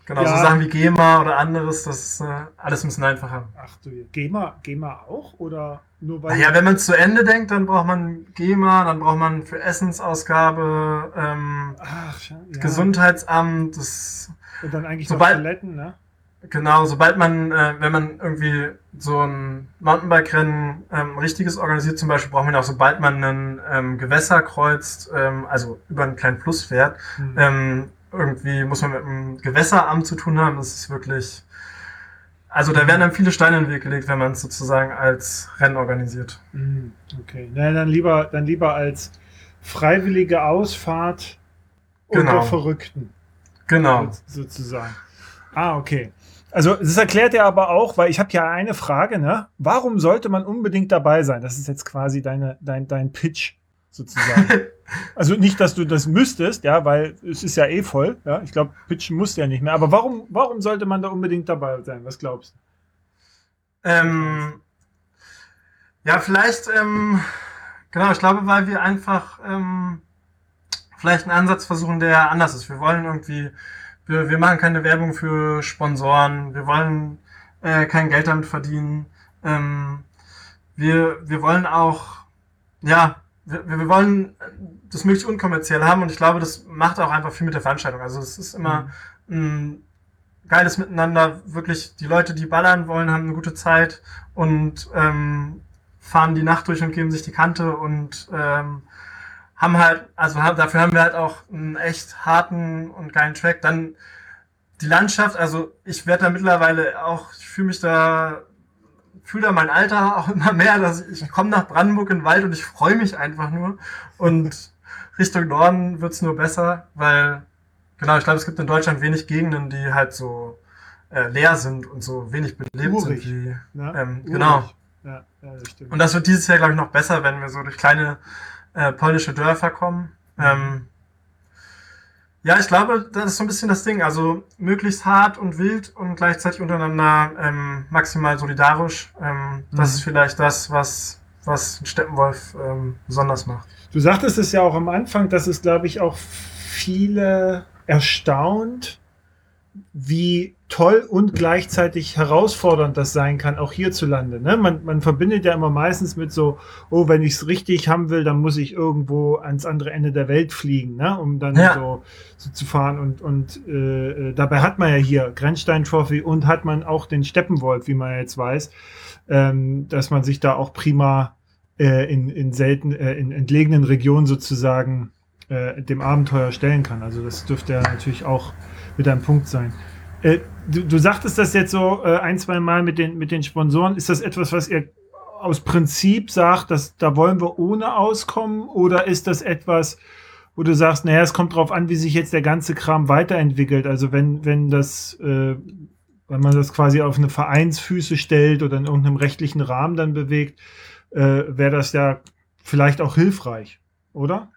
Genau, ja. so Sachen wie GEMA oder anderes, das ist äh, alles ein bisschen einfacher. Ach du, GEMA, GEMA auch oder nur weil. Naja, wenn man zu Ende denkt, dann braucht man GEMA, dann braucht man für Essensausgabe ähm, Ach, ja. Gesundheitsamt, das. Und dann eigentlich noch Toiletten, ne? Genau, sobald man, äh, wenn man irgendwie so ein Mountainbike-Rennen ähm, richtiges organisiert, zum Beispiel, braucht man auch, sobald man ein ähm, Gewässer kreuzt, ähm, also über einen kleinen Fluss fährt, mhm. ähm, irgendwie muss man mit einem Gewässeramt zu tun haben. Das ist wirklich. Also da werden dann viele Steine in den Weg gelegt, wenn man es sozusagen als Rennen organisiert. Mhm, okay. Na, dann lieber, dann lieber als freiwillige Ausfahrt genau. unter Verrückten. Genau. Sozusagen. Ah, okay. Also das erklärt er aber auch, weil ich habe ja eine Frage, ne? Warum sollte man unbedingt dabei sein? Das ist jetzt quasi deine, dein, dein Pitch sozusagen. also nicht, dass du das müsstest, ja, weil es ist ja eh voll. Ja, ich glaube, pitchen musst du ja nicht mehr. Aber warum, warum sollte man da unbedingt dabei sein? Was glaubst du? Ähm, ja, vielleicht, ähm, genau, ich glaube, weil wir einfach ähm, vielleicht einen Ansatz versuchen, der anders ist. Wir wollen irgendwie, wir, wir machen keine Werbung für Sponsoren, wir wollen äh, kein Geld damit verdienen. Ähm, wir, wir wollen auch, ja, wir, wir wollen das möglichst unkommerziell haben und ich glaube, das macht auch einfach viel mit der Veranstaltung. Also es ist immer mhm. ein geiles Miteinander. Wirklich, die Leute, die ballern wollen, haben eine gute Zeit und ähm, fahren die Nacht durch und geben sich die Kante und ähm, haben halt, also dafür haben wir halt auch einen echt harten und geilen Track. Dann die Landschaft, also ich werde da mittlerweile auch, ich fühle mich da fühle da mein Alter auch immer mehr, dass ich, ich komme nach Brandenburg in den Wald und ich freue mich einfach nur. Und Richtung Norden wird's nur besser, weil, genau, ich glaube, es gibt in Deutschland wenig Gegenden, die halt so äh, leer sind und so wenig belebt Urig. sind wie. Ja? Ähm, genau. Ja, ja, das. Und das wird dieses Jahr, glaube ich, noch besser, wenn wir so durch kleine äh, polnische Dörfer kommen. Mhm. Ähm, ja, ich glaube, das ist so ein bisschen das Ding. Also möglichst hart und wild und gleichzeitig untereinander ähm, maximal solidarisch. Ähm, mhm. Das ist vielleicht das, was, was Steppenwolf ähm, besonders macht. Du sagtest es ja auch am Anfang, dass es, glaube ich, auch viele erstaunt, wie toll und gleichzeitig herausfordernd das sein kann, auch hierzulande. Ne? Man, man verbindet ja immer meistens mit so, oh, wenn ich es richtig haben will, dann muss ich irgendwo ans andere Ende der Welt fliegen, ne? um dann ja. so, so, zu fahren. Und, und äh, äh dabei hat man ja hier Grenzstein Trophy und hat man auch den Steppenwolf, wie man jetzt weiß, ähm, dass man sich da auch prima äh, in, in selten, äh, in entlegenen Regionen sozusagen äh, dem Abenteuer stellen kann. Also das dürfte ja natürlich auch mit einem Punkt sein. Äh, du, du sagtest das jetzt so äh, ein, zwei Mal mit den, mit den Sponsoren. Ist das etwas, was ihr aus Prinzip sagt, dass da wollen wir ohne auskommen? Oder ist das etwas, wo du sagst, naja, es kommt darauf an, wie sich jetzt der ganze Kram weiterentwickelt? Also wenn, wenn das äh, wenn man das quasi auf eine Vereinsfüße stellt oder in irgendeinem rechtlichen Rahmen dann bewegt, äh, wäre das ja vielleicht auch hilfreich, oder?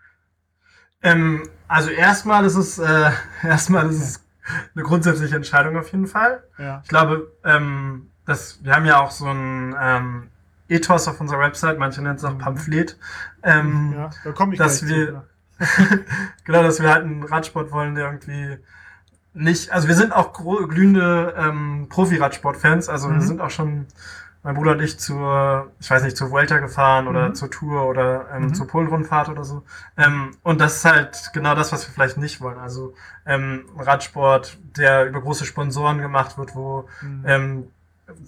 Ähm, also erstmal ist es äh, erstmal ist es eine grundsätzliche Entscheidung auf jeden Fall. Ja. Ich glaube, ähm, dass wir haben ja auch so ein ähm, Ethos auf unserer Website, manche nennen es auch Pamphlet. Ähm, Ja, da komme ich dass wir- genau, dass wir halt einen Radsport wollen, der irgendwie nicht, also wir sind auch glühende ähm, Profi-Radsport-Fans, also Mhm. wir sind auch schon, mein Bruder und ich zur, ich weiß nicht, zur Vuelta gefahren oder Mhm. zur Tour oder ähm, Mhm. zur Polenrundfahrt oder so. Ähm, und das ist halt genau das, was wir vielleicht nicht wollen. Also ähm, Radsport, der über große Sponsoren gemacht wird, wo Mhm. ähm,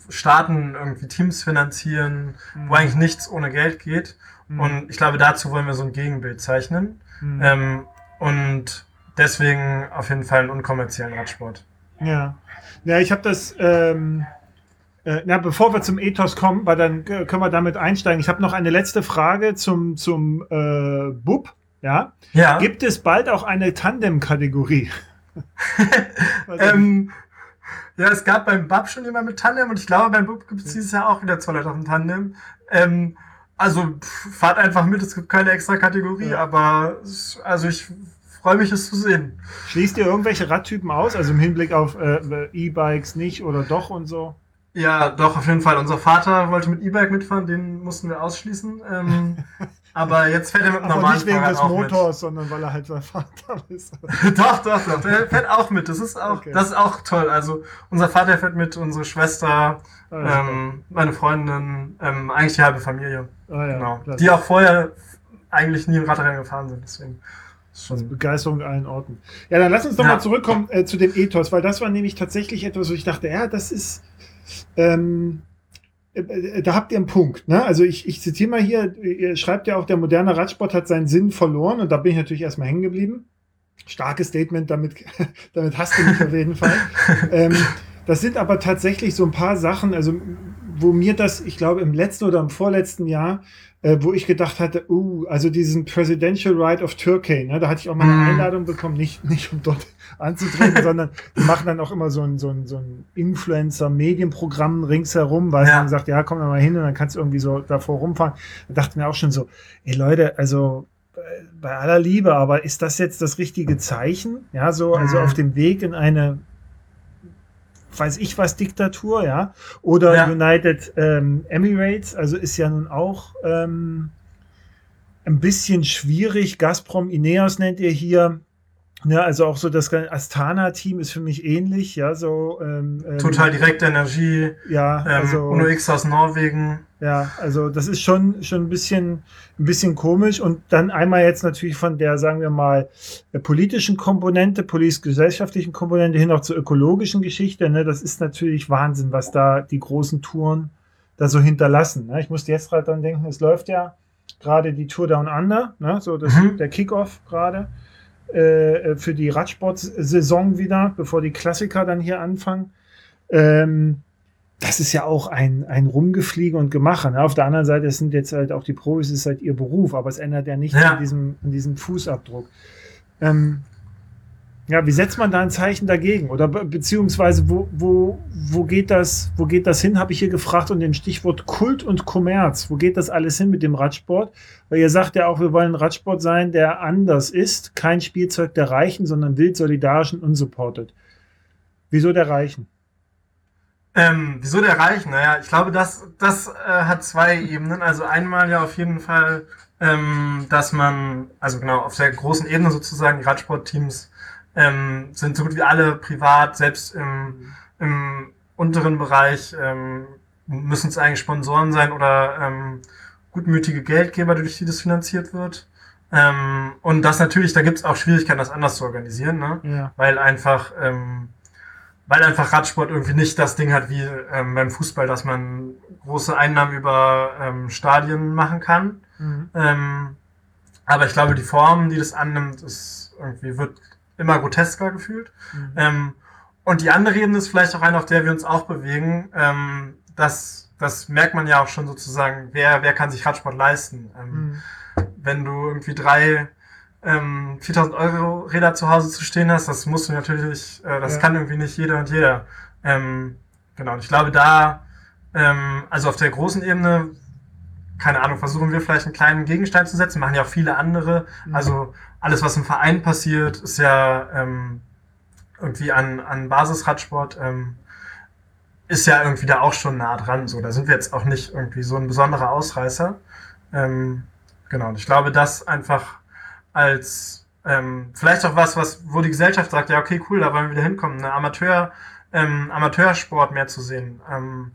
Staaten irgendwie Teams finanzieren, Mhm. wo eigentlich nichts ohne Geld geht. Mhm. Und ich glaube, dazu wollen wir so ein Gegenbild zeichnen. Mhm. Ähm, und deswegen auf jeden Fall einen unkommerziellen Radsport. Ja. Ja, ich habe das. Ähm, äh, na, bevor wir zum Ethos kommen, weil dann äh, können wir damit einsteigen. Ich habe noch eine letzte Frage zum, zum äh, Bub. Ja. Ja. Gibt es bald auch eine Tandem-Kategorie? Also, ähm, ja, es gab beim Bub schon jemand mit Tandem und ich glaube, beim Bub gibt es dieses Jahr auch wieder zwei Leute auf dem Tandem. Ähm, also pff, fahrt einfach mit, es gibt keine extra Kategorie, Ja. aber also ich freue mich, es zu sehen. Schließt ihr irgendwelche Radtypen aus? Also im Hinblick auf äh, E-Bikes nicht oder doch und so? Ja, doch, auf jeden Fall. Unser Vater wollte mit E-Bike mitfahren, den mussten wir ausschließen. Ähm, aber jetzt fährt er mit einem Aber normalen nicht wegen Fahrrad des Motors, sondern weil er halt sein Vater ist. mit. doch, doch, doch. Der fährt auch mit. Das ist auch, Okay. das ist auch toll. Also unser Vater fährt mit, unsere Schwester, Also, ähm, meine Freundin, ähm, eigentlich die halbe Familie. ah, ja, genau. klasse. Die auch vorher eigentlich nie im Radrennen gefahren sind. Deswegen schon. Begeisterung in allen Orten. Ja, dann lass uns doch Ja. mal zurückkommen äh, zu dem Ethos, weil das war nämlich tatsächlich etwas, wo ich dachte, ja, das ist, ähm, äh, äh, da habt ihr einen Punkt. Ne? Also ich, ich zitiere mal hier, ihr schreibt ja auch, der moderne Radsport hat seinen Sinn verloren und da bin ich natürlich erstmal hängen geblieben. Starkes Statement, damit, damit hast du mich auf jeden Fall. ähm, das sind aber tatsächlich so ein paar Sachen, also wo mir das, ich glaube, im letzten oder im vorletzten Jahr, äh, wo ich gedacht hatte, uh, also diesen Presidential Ride of Turkey, ne, da hatte ich auch mal eine Mhm. Einladung bekommen, nicht, nicht um dort anzutreten, sondern die machen dann auch immer so ein, so ein, so ein Influencer-Medienprogramm ringsherum, weil Ja. dann gesagt, ja, komm da mal hin und dann kannst du irgendwie so davor rumfahren. Da dachte ich mir auch schon so, ey Leute, also äh, bei aller Liebe, aber ist das jetzt das richtige Zeichen? Ja, so, also Mhm. auf dem Weg in eine weiß ich was Diktatur, ja, oder Ja. United ähm, Emirates, also ist ja nun auch ähm, ein bisschen schwierig. Gazprom Ineos nennt ihr hier. Ja, also auch so das Astana-Team ist für mich ähnlich, ja, so ähm, ähm, Total direkte Energie. ja, Ähm, also Uno X aus Norwegen. Ja, also das ist schon, schon ein bisschen, ein bisschen komisch. Und dann einmal jetzt natürlich von der, sagen wir mal, äh, politischen Komponente, politisch-gesellschaftlichen Komponente hin auch zur ökologischen Geschichte. Ne? Das ist natürlich Wahnsinn, was da die großen Touren da so hinterlassen. Ne? Ich musste jetzt gerade dran denken, es läuft ja gerade die Tour Down Under, ne? so das, Mhm. der Kickoff gerade äh, für die Radsportsaison wieder, bevor die Klassiker dann hier anfangen. Ähm, das ist ja auch ein, ein Rumgefliege und Gemache. Ne? Auf der anderen Seite sind jetzt halt auch die Profis, ist halt ihr Beruf, aber es ändert ja nichts Ja. an, diesem, an diesem Fußabdruck. Ähm, ja, wie setzt man da ein Zeichen dagegen? Oder be beziehungsweise wo, wo, wo, geht das, wo geht das hin, habe ich hier gefragt, und dem Stichwort Kult und Kommerz. Wo geht das alles hin mit dem Radsport? Weil ihr sagt ja auch, wir wollen ein Radsport sein, der anders ist, kein Spielzeug der Reichen, sondern wild, solidarisch und unsupported. Wieso der Reichen? Ähm, wieso der Reich? Naja, ich glaube, das, das äh, hat zwei Ebenen. Also einmal ja auf jeden Fall, ähm, dass man, also genau, auf der großen Ebene sozusagen, die Radsportteams ähm, sind so gut wie alle privat, selbst im, im unteren Bereich ähm, müssen es eigentlich Sponsoren sein oder ähm, gutmütige Geldgeber, durch die das finanziert wird. Ähm, und das natürlich, da gibt es auch Schwierigkeiten, das anders zu organisieren, ne? Ja. weil einfach ähm, weil einfach Radsport irgendwie nicht das Ding hat wie ähm, beim Fußball, dass man große Einnahmen über ähm, Stadien machen kann. Mhm. Ähm, aber ich glaube, die Form, die das annimmt, ist irgendwie wird immer grotesker gefühlt. Mhm. Ähm, und die andere Ebene ist vielleicht auch eine, auf der wir uns auch bewegen. Ähm, das, das merkt man ja auch schon sozusagen, wer, wer kann sich Radsport leisten. Ähm, Mhm. wenn du irgendwie drei ähm, 4000 Euro Räder zu Hause zu stehen hast, das musst du natürlich, äh, das Ja. kann irgendwie nicht jeder und jeder. Ähm, genau, und ich glaube, da, ähm, also auf der großen Ebene, keine Ahnung, versuchen wir vielleicht einen kleinen Gegenstein zu setzen, machen ja auch viele andere. Mhm. Also alles, was im Verein passiert, ist ja ähm, irgendwie an, an Basisradsport, ähm, ist ja irgendwie da auch schon nah dran. So, da sind wir jetzt auch nicht irgendwie so ein besonderer Ausreißer. Ähm, genau, und ich glaube, das einfach als ähm, vielleicht auch was, was, wo die Gesellschaft sagt, ja, okay, cool, da wollen wir wieder hinkommen, eine Amateur, ähm, Amateursport mehr zu sehen. Ähm,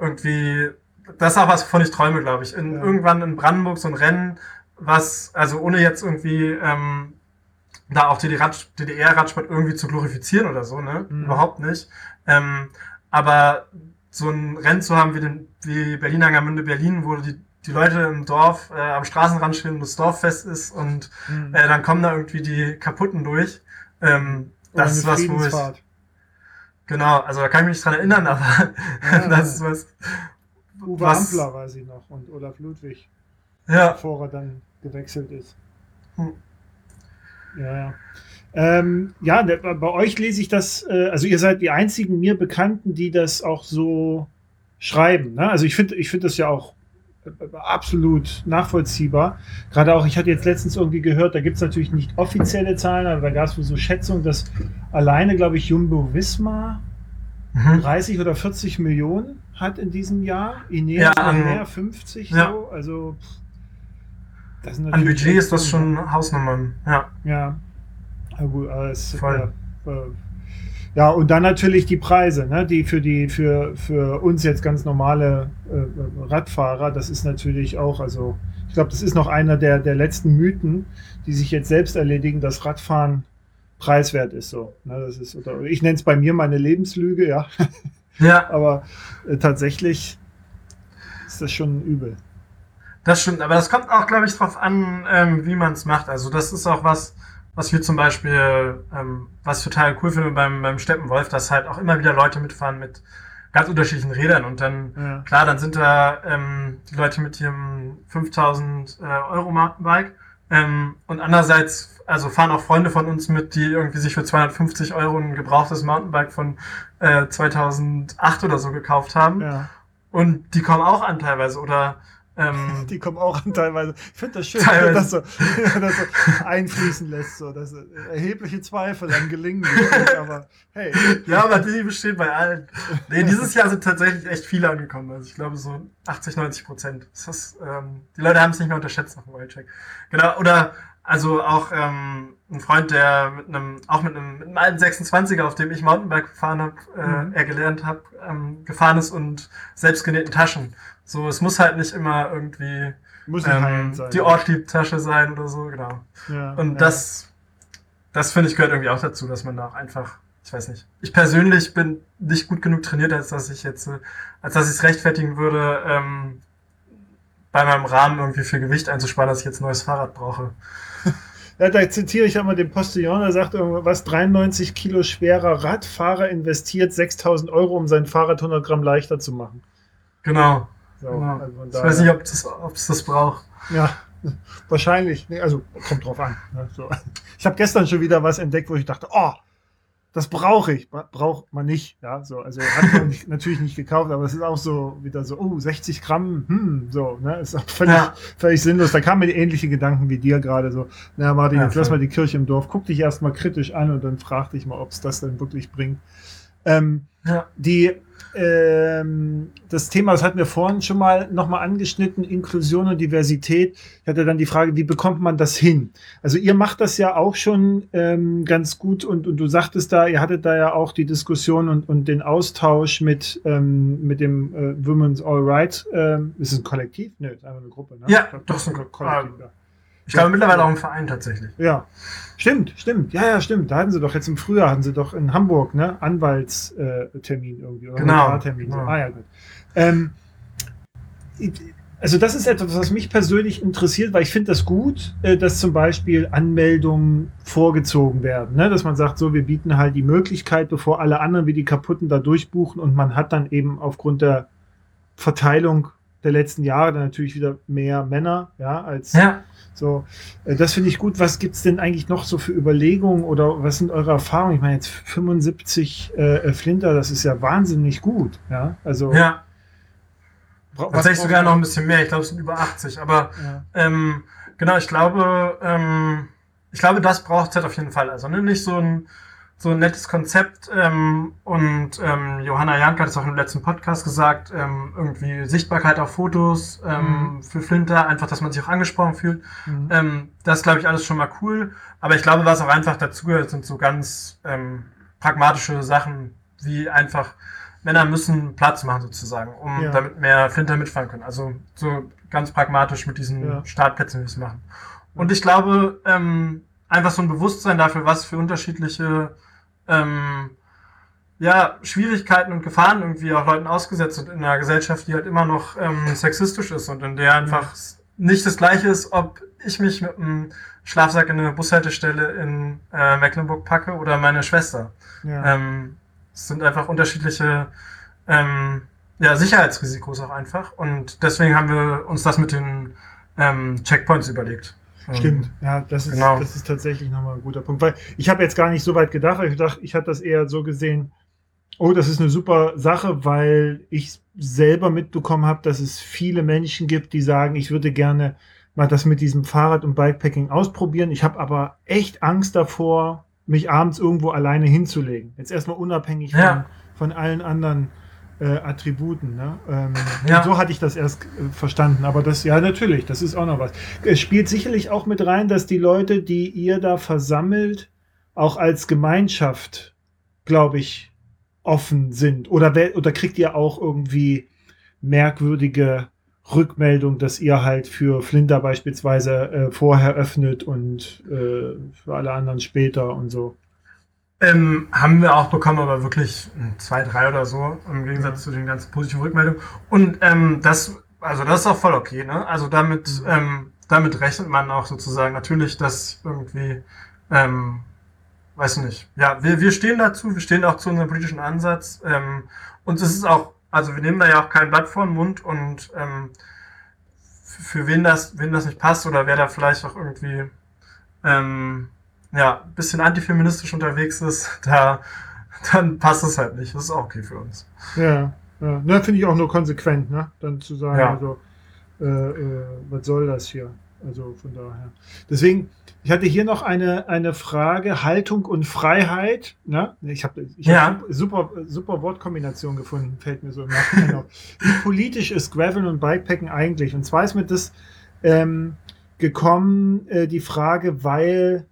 irgendwie, das ist auch was, wovon ich träume, glaube ich. In, ja. Irgendwann in Brandenburg so ein Rennen, was, also ohne jetzt irgendwie ähm, da auch DDR-Radsport irgendwie zu glorifizieren oder so, ne? Mhm. Überhaupt nicht. Ähm, aber so ein Rennen zu haben wie, den, wie Berlin-Angermünde Berlin, wo die die Leute im Dorf äh, am Straßenrand stehen, das Dorffest ist und mhm. äh, dann kommen da irgendwie die Kaputten durch. Ähm, das ist was, wo ich. Genau, also da kann ich mich nicht dran erinnern, aber ja, das ist was. Uwe was, Ampler weiß ich noch und Olaf Ludwig. Ja. Bevor er dann gewechselt ist. Hm. Ja, ja. Ähm, ja, bei euch lese ich das, äh, also ihr seid die einzigen mir Bekannten, die das auch so schreiben. Ne? Also ich finde ich finde das ja auch absolut nachvollziehbar. Gerade auch, ich hatte jetzt letztens irgendwie gehört, da gibt es natürlich nicht offizielle Zahlen, aber da gab es wohl so Schätzungen, dass alleine, glaube ich, Jumbo Visma mhm. 30 oder 40 Millionen hat in diesem Jahr. Ineos ja, mehr, 50 ja. so. Also an Budget ist das schon Hausnummern, ja. Ja. Ja, gut, aber es, Voll. Ja, äh, ja, und dann natürlich die Preise, ne, die für die für für uns jetzt ganz normale äh, Radfahrer, das ist natürlich auch, also ich glaube, das ist noch einer der der letzten Mythen, die sich jetzt selbst erledigen, dass Radfahren preiswert ist so. Ne, das ist oder ich nenne es bei mir meine Lebenslüge, ja. Ja. aber äh, tatsächlich ist das schon übel. Das stimmt, aber das kommt auch, glaube ich, drauf an, ähm, wie man es macht. Also das ist auch was, was wir zum Beispiel, ähm, was ich total cool finde beim, beim Steppenwolf, dass halt auch immer wieder Leute mitfahren mit ganz unterschiedlichen Rädern und dann, ja. klar, dann sind da ähm, die Leute mit ihrem 5000 äh, Euro Mountainbike ähm, und andererseits, also fahren auch Freunde von uns mit, die irgendwie sich für 250 Euro ein gebrauchtes Mountainbike von äh, 2008 oder so gekauft haben ja. und die kommen auch an teilweise oder ähm, die kommen auch an teilweise. Ich finde das schön, wenn das so, das so einfließen lässt, so dass erhebliche Zweifel am Gelingen besteht, aber hey. Ja, aber die bestehen bei allen. Nee, dieses Jahr sind tatsächlich echt viele angekommen. Also ich glaube so 80, 90 Prozent. Das ähm, die Leute haben es nicht mehr unterschätzt nach dem Wildcheck. Genau, oder also auch ähm, ein Freund, der mit einem, auch mit einem, mit einem alten 26er, auf dem ich Mountainbike gefahren habe, äh, mhm. er gelernt habe, ähm, gefahren ist und selbstgenähten Taschen. So, es muss halt nicht immer irgendwie ähm, sein, die Ortlieb-Tasche sein oder so, genau. Ja, und ja. das, das finde ich gehört irgendwie auch dazu, dass man da auch einfach, ich weiß nicht. Ich persönlich bin nicht gut genug trainiert, als dass ich jetzt, äh, als dass ich es rechtfertigen würde, ähm, bei meinem Rahmen irgendwie für Gewicht einzusparen, dass ich jetzt ein neues Fahrrad brauche. Ja, da zitiere ich einmal den Postillon, der sagt irgendwas, 93 Kilo schwerer Radfahrer investiert 6000 Euro, um sein Fahrrad 100 Gramm leichter zu machen. Genau. So, genau. also ich weiß nicht, ob es das, das braucht. Ja, wahrscheinlich. Nee, also kommt drauf an. Ne? So. Ich habe gestern schon wieder was entdeckt, wo ich dachte, oh, das brauche ich. Braucht man nicht. Ja, so, also hat man nicht, natürlich nicht gekauft, aber es ist auch so wieder so, oh, 60 Gramm, hm, so, ne, ist auch völlig, ja. völlig sinnlos. Da kamen mir ähnliche Gedanken wie dir gerade so, na Martin, ja, jetzt lass mal die Kirche im Dorf, guck dich erstmal kritisch an und dann frag dich mal, ob es das denn wirklich bringt. Ähm, ja. Die ähm, das Thema, das hatten wir vorhin schon mal nochmal angeschnitten, Inklusion und Diversität. Ich hatte dann die Frage, wie bekommt man das hin? Also ihr macht das ja auch schon ähm, ganz gut und, und du sagtest da, ihr hattet da ja auch die Diskussion und, und den Austausch mit, ähm, mit dem äh, Women's All Right. Ähm, ist es ein Kollektiv? Nö, ist einfach eine Gruppe. Ne? Ja, doch, ist ein Kollektiv. Ah, ich glaube mittlerweile auch im Verein tatsächlich. Ja, stimmt, stimmt. Ja, ja, stimmt. Da hatten sie doch jetzt im Frühjahr, hatten sie doch in Hamburg, ne, Anwaltstermin irgendwie. Oder genau. genau. Ah, ja, gut. Ähm, also das ist etwas, was mich persönlich interessiert, weil ich finde das gut, äh, dass zum Beispiel Anmeldungen vorgezogen werden. Ne? Dass man sagt, so, wir bieten halt die Möglichkeit, bevor alle anderen wie die kaputten da durchbuchen und man hat dann eben aufgrund der Verteilung der letzten Jahre dann natürlich wieder mehr Männer, ja, als Ja. So. Äh, Das finde ich gut. Was gibt es denn eigentlich noch so für Überlegungen oder was sind eure Erfahrungen? Ich meine, jetzt 75 äh, Flinter, das ist ja wahnsinnig gut, ja. Also Ja. Tatsächlich sogar noch ein bisschen mehr. Ich glaube, es sind über 80. Aber Ja. ähm, genau, ich glaube, ähm, ich glaube, das braucht es halt auf jeden Fall. Also ne, nicht so ein so ein nettes Konzept ähm, und ähm, Johanna Jank hat es auch im letzten Podcast gesagt, ähm, irgendwie Sichtbarkeit auf Fotos ähm, für Flinter, einfach, dass man sich auch angesprochen fühlt. Mhm. Ähm, das glaube ich alles schon mal cool. Aber ich glaube, was auch einfach dazugehört, sind so ganz ähm, pragmatische Sachen, wie einfach Männer müssen Platz machen sozusagen, um Ja. damit mehr Flinter mitfahren können. Also so ganz pragmatisch mit diesen Ja. Startplätzen, wie wir es machen. Und ich glaube, ähm, einfach so ein Bewusstsein dafür, was für unterschiedliche ähm, ja, Schwierigkeiten und Gefahren irgendwie auch Leuten ausgesetzt sind in einer Gesellschaft, die halt immer noch ähm, sexistisch ist und in der einfach nicht das gleiche ist, ob ich mich mit einem Schlafsack in eine Bushaltestelle in äh, Mecklenburg packe oder meine Schwester. ja. Ähm, es sind einfach unterschiedliche ähm, ja, Sicherheitsrisikos auch einfach. Und deswegen haben wir uns das mit den ähm, Checkpoints überlegt. Stimmt, ja, das ist, Genau. das ist tatsächlich nochmal ein guter Punkt. Weil ich habe jetzt gar nicht so weit gedacht, ich dachte, ich habe das eher so gesehen, oh, das ist eine super Sache, weil ich selber mitbekommen habe, dass es viele Menschen gibt, die sagen, ich würde gerne mal das mit diesem Fahrrad und Bikepacking ausprobieren. Ich habe aber echt Angst davor, mich abends irgendwo alleine hinzulegen. Jetzt erstmal unabhängig Ja. von, von allen anderen äh, Attributen. Ne? Ähm, Ja. So hatte ich das erst äh, verstanden. Aber das, ja, natürlich, das ist auch noch was. Es spielt sicherlich auch mit rein, dass die Leute, die ihr da versammelt, auch als Gemeinschaft, glaube ich, offen sind. Oder, oder kriegt ihr auch irgendwie merkwürdige Rückmeldung, dass ihr halt für Flinter beispielsweise äh, vorher öffnet und äh, für alle anderen später und so. Ähm, haben wir auch bekommen, aber wirklich hm, zwei, drei oder so, im Gegensatz zu den ganzen positiven Rückmeldungen. Und ähm, das, also das ist auch voll okay, ne? Also damit, Mhm. ähm, damit rechnet man auch sozusagen natürlich, dass irgendwie, ähm, weiß nicht, ja, wir, wir stehen dazu, wir stehen auch zu unserem politischen Ansatz. Ähm, und es ist auch, also wir nehmen da ja auch kein Blatt vor den Mund und ähm, für wen das, wen das nicht passt oder wer da vielleicht auch irgendwie ähm, ja, ein bisschen antifeministisch unterwegs ist, da, dann passt es halt nicht. Das ist auch okay für uns. Ja, ja. Ne, finde ich auch nur konsequent, ne? Dann zu sagen, Ja. also, äh, äh, was soll das hier? Also von daher. Deswegen, ich hatte hier noch eine, eine Frage, Haltung und Freiheit. Ne? Ich habe ich Ja. hab super, super Wortkombination gefunden, fällt mir so im Nachhinein auf. Wie politisch ist Gravel und Bikepacken eigentlich? Und zwar ist mir das ähm, gekommen, äh, die Frage, weil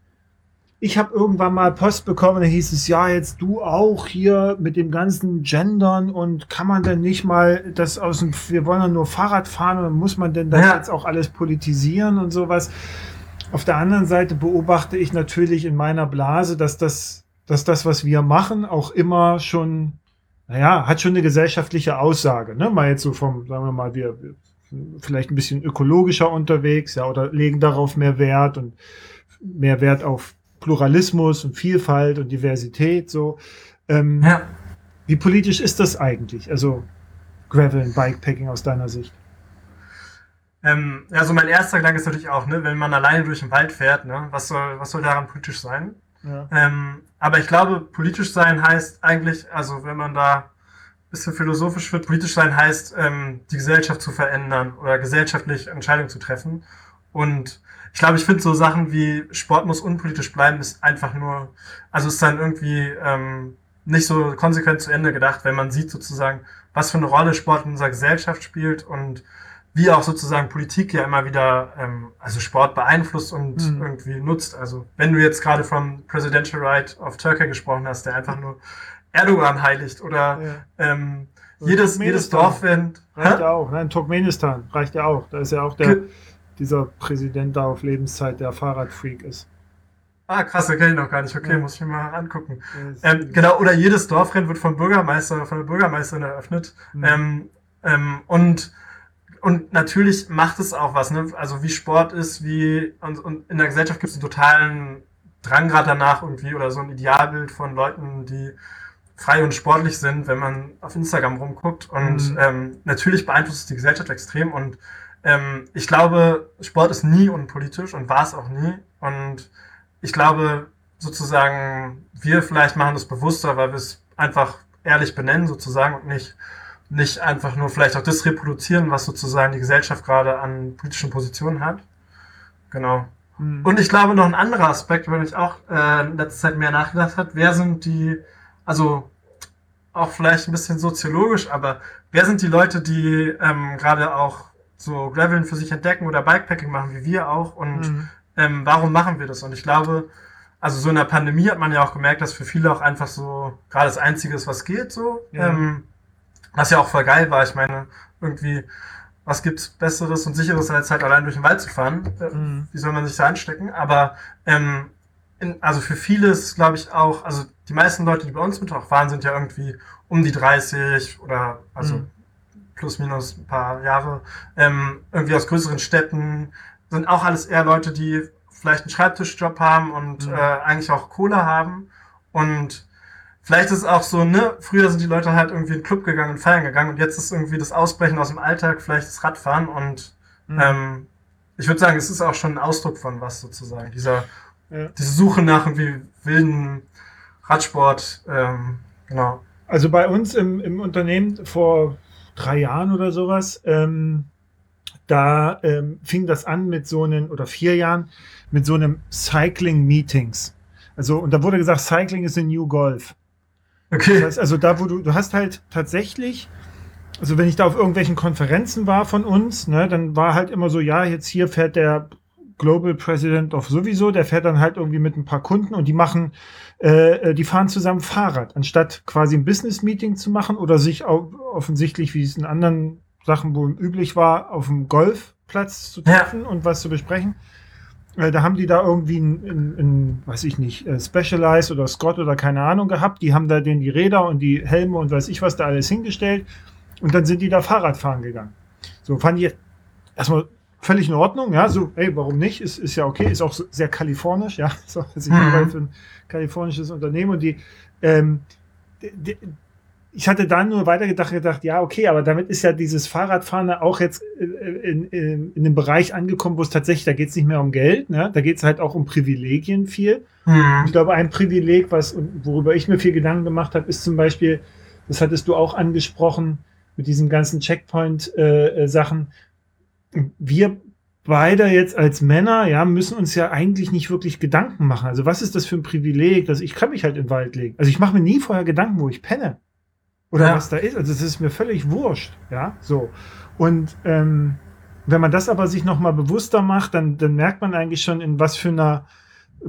ich habe irgendwann mal Post bekommen, da hieß es, ja, jetzt du auch hier mit dem ganzen Gendern und kann man denn nicht mal das aus dem, wir wollen ja nur Fahrrad fahren und muss man denn das Ja. jetzt auch alles politisieren und sowas. Auf der anderen Seite beobachte ich natürlich in meiner Blase, dass das, dass das, was wir machen, auch immer schon, naja, hat schon eine gesellschaftliche Aussage. Ne? Mal jetzt so vom, sagen wir mal, wir, wir vielleicht ein bisschen ökologischer unterwegs, ja, oder legen darauf mehr Wert und mehr Wert auf Pluralismus und Vielfalt und Diversität. So, ähm, Ja. wie politisch ist das eigentlich? Also Gravel und Bikepacking aus deiner Sicht? Ähm, ja, so mein erster Gedanke ist natürlich auch, ne, wenn man alleine durch den Wald fährt, ne, was soll, was soll daran politisch sein? Ja. Ähm, aber ich glaube, politisch sein heißt eigentlich, also wenn man da ein bisschen philosophisch wird, politisch sein heißt, ähm, die Gesellschaft zu verändern oder gesellschaftlich Entscheidungen zu treffen. Und ich glaube, ich finde so Sachen wie Sport muss unpolitisch bleiben, ist einfach nur, also ist dann irgendwie ähm, nicht so konsequent zu Ende gedacht, wenn man sieht sozusagen, was für eine Rolle Sport in unserer Gesellschaft spielt und wie auch sozusagen Politik ja immer wieder ähm, also Sport beeinflusst und Mhm. irgendwie nutzt. Also wenn du jetzt gerade vom Presidential Right of Turkey gesprochen hast, der einfach nur Erdogan heiligt oder Ja. ähm, jedes, jedes. Dorf, wenn Reicht ja auch. Nein, Turkmenistan reicht ja auch. Da ist ja auch der, Ge- dieser Präsident da auf Lebenszeit, der Fahrradfreak ist. Ah, krass, den kenne ich noch gar nicht. Okay, Ja. muss ich mir mal angucken. Ist- Ähm, genau, oder jedes Dorfrennen wird vom Bürgermeister von der Bürgermeisterin eröffnet. Mhm. Ähm, ähm, und, und natürlich macht es auch was, ne? Also wie Sport ist, wie und, und in der Gesellschaft gibt es einen totalen Drang gerade danach irgendwie oder so ein Idealbild von Leuten, die frei und sportlich sind, wenn man auf Instagram rumguckt. Und mhm. ähm, natürlich beeinflusst es die Gesellschaft extrem. Und ähm, ich glaube, Sport ist nie unpolitisch und war es auch nie. Und ich glaube, sozusagen, wir vielleicht machen das bewusster, weil wir es einfach ehrlich benennen sozusagen und nicht, nicht einfach nur vielleicht auch das reproduzieren, was sozusagen die Gesellschaft gerade an politischen Positionen hat. Genau. Mhm. Und ich glaube, noch ein anderer Aspekt, wenn ich auch äh, in letzter Zeit mehr nachgedacht habe, wer sind die, also auch vielleicht ein bisschen soziologisch, aber wer sind die Leute, die ähm, gerade auch so Graveln für sich entdecken oder Bikepacking machen, wie wir auch und mhm. ähm, warum machen wir das? Und ich glaube, also so in der Pandemie hat man ja auch gemerkt, dass für viele auch einfach so gerade das Einzige ist, was geht, so. Ja. Ähm, was ja auch voll geil war. Ich meine, irgendwie, was gibt's Besseres und Sicheres, als halt allein durch den Wald zu fahren? Äh, mhm. Wie soll man sich da anstecken? Aber ähm, in, also für viele ist, glaube ich, auch, also die meisten Leute, die bei uns mit auch fahren, sind ja irgendwie um die 30 oder also mhm. Plus minus ein paar Jahre, ähm, irgendwie aus größeren Städten, sind auch alles eher Leute, die vielleicht einen Schreibtischjob haben und mhm. äh, eigentlich auch Kohle haben. Und vielleicht ist es auch so, ne, früher sind die Leute halt irgendwie in den Club gegangen und feiern gegangen und jetzt ist irgendwie das Ausbrechen aus dem Alltag vielleicht das Radfahren und mhm. ähm, ich würde sagen, es ist auch schon ein Ausdruck von was sozusagen. Dieser, ja. diese Suche nach irgendwie wilden Radsport, ähm, genau. Also bei uns im, im Unternehmen vor drei Jahren oder sowas, ähm, da ähm, fing das an mit so einem, oder vier Jahren, mit so einem Cycling Meetings. Also, und da wurde gesagt, Cycling ist a new Golf. Okay. Das heißt, also da, wo du, du hast halt tatsächlich, also wenn ich da auf irgendwelchen Konferenzen war von uns, ne, dann war halt immer so, ja, jetzt hier fährt der Global President of sowieso, der fährt dann halt irgendwie mit ein paar Kunden und die machen, äh, äh die fahren zusammen Fahrrad, anstatt quasi ein Business Meeting zu machen oder sich auch offensichtlich, wie es in anderen Sachen wohl üblich war, auf dem Golfplatz zu treffen ja. und was zu besprechen. Äh, da haben die da irgendwie ein, weiß ich nicht, äh, Specialized oder Scott oder keine Ahnung gehabt. Die haben da den die Räder und die Helme und weiß ich was da alles hingestellt. Und dann sind die da Fahrrad fahren gegangen. So fand ich erstmal völlig in Ordnung. Ja, so, ey, warum nicht? Ist, ist ja okay. Ist auch sehr kalifornisch. Ja, so, also ich mhm. arbeite für ein kalifornisches Unternehmen und die, ähm, die, ich hatte dann nur weitergedacht, gedacht, ja, okay, aber damit ist ja dieses Fahrradfahren auch jetzt äh, in, in, in dem Bereich angekommen, wo es tatsächlich, da geht es nicht mehr um Geld, ne? da geht es halt auch um Privilegien viel. Mhm. Ich glaube, ein Privileg, was, worüber ich mir viel Gedanken gemacht habe, ist zum Beispiel, das hattest du auch angesprochen, mit diesen ganzen Checkpoint-Sachen. Äh, äh wir beide jetzt als Männer, ja, müssen uns ja eigentlich nicht wirklich Gedanken machen. Also was ist das für ein Privileg, dass ich kann mich halt in den Wald legen. Also ich mache mir nie vorher Gedanken, wo ich penne oder ja. was da ist. Also es ist mir völlig wurscht, ja, so. Und ähm, wenn man das aber sich noch mal bewusster macht, dann, dann merkt man eigentlich schon, in was für einer äh,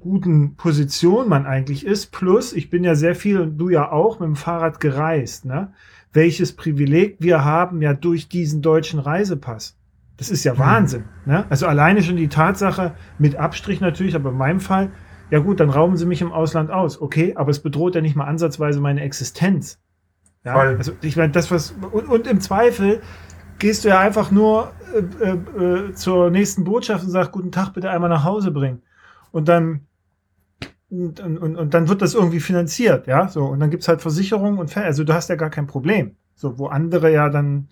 guten Position man eigentlich ist. Plus, ich bin ja sehr viel und du ja auch mit dem Fahrrad gereist, ne? Welches Privileg wir haben ja durch diesen deutschen Reisepass. Das ist ja. Wahnsinn. Ne? Also alleine schon die Tatsache, mit Abstrich natürlich, aber in meinem Fall, ja gut, dann rauben sie mich im Ausland aus. Okay, aber es bedroht ja nicht mal ansatzweise meine Existenz. Ja, also ich meine, das was und, und, im Zweifel gehst du ja einfach nur äh, äh, äh, zur nächsten Botschaft und sagst, guten Tag, bitte einmal nach Hause bringen. Und dann und, und, und dann wird das irgendwie finanziert, ja, so und dann gibt's halt Versicherungen und also du hast ja gar kein Problem, so wo andere ja dann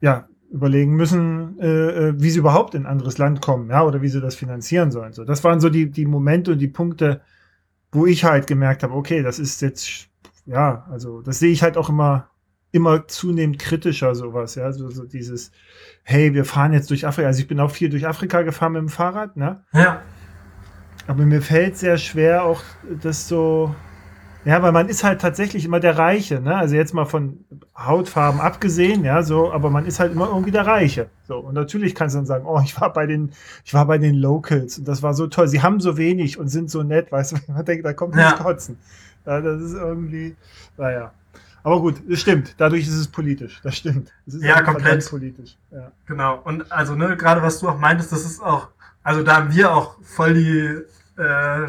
ja überlegen müssen, äh, äh, wie sie überhaupt in ein anderes Land kommen, ja, oder wie sie das finanzieren sollen. So, das waren so die die Momente und die Punkte, wo ich halt gemerkt habe, okay, das ist jetzt ja, also das sehe ich halt auch immer, immer zunehmend kritischer, sowas, ja. So, so dieses, hey, wir fahren jetzt durch Afrika. Also ich bin auch viel durch Afrika gefahren mit dem Fahrrad, ne? Ja. Aber mir fällt sehr schwer, auch das so, ja, weil man ist halt tatsächlich immer der Reiche, ne? Also jetzt mal von Hautfarben abgesehen, ja, so, aber man ist halt immer irgendwie der Reiche. So, und natürlich kannst du dann sagen, oh, ich war bei den, ich war bei den Locals und das war so toll. Sie haben so wenig und sind so nett, weißt du, man denkt, da kommt ja. nichts kotzen. Ja, das ist irgendwie, naja. Aber gut, das stimmt. Dadurch ist es politisch. Das stimmt. Das ja, komplett politisch. Ja. Genau. Und also, ne, gerade was du auch meintest, das ist auch, also da haben wir auch voll die, äh,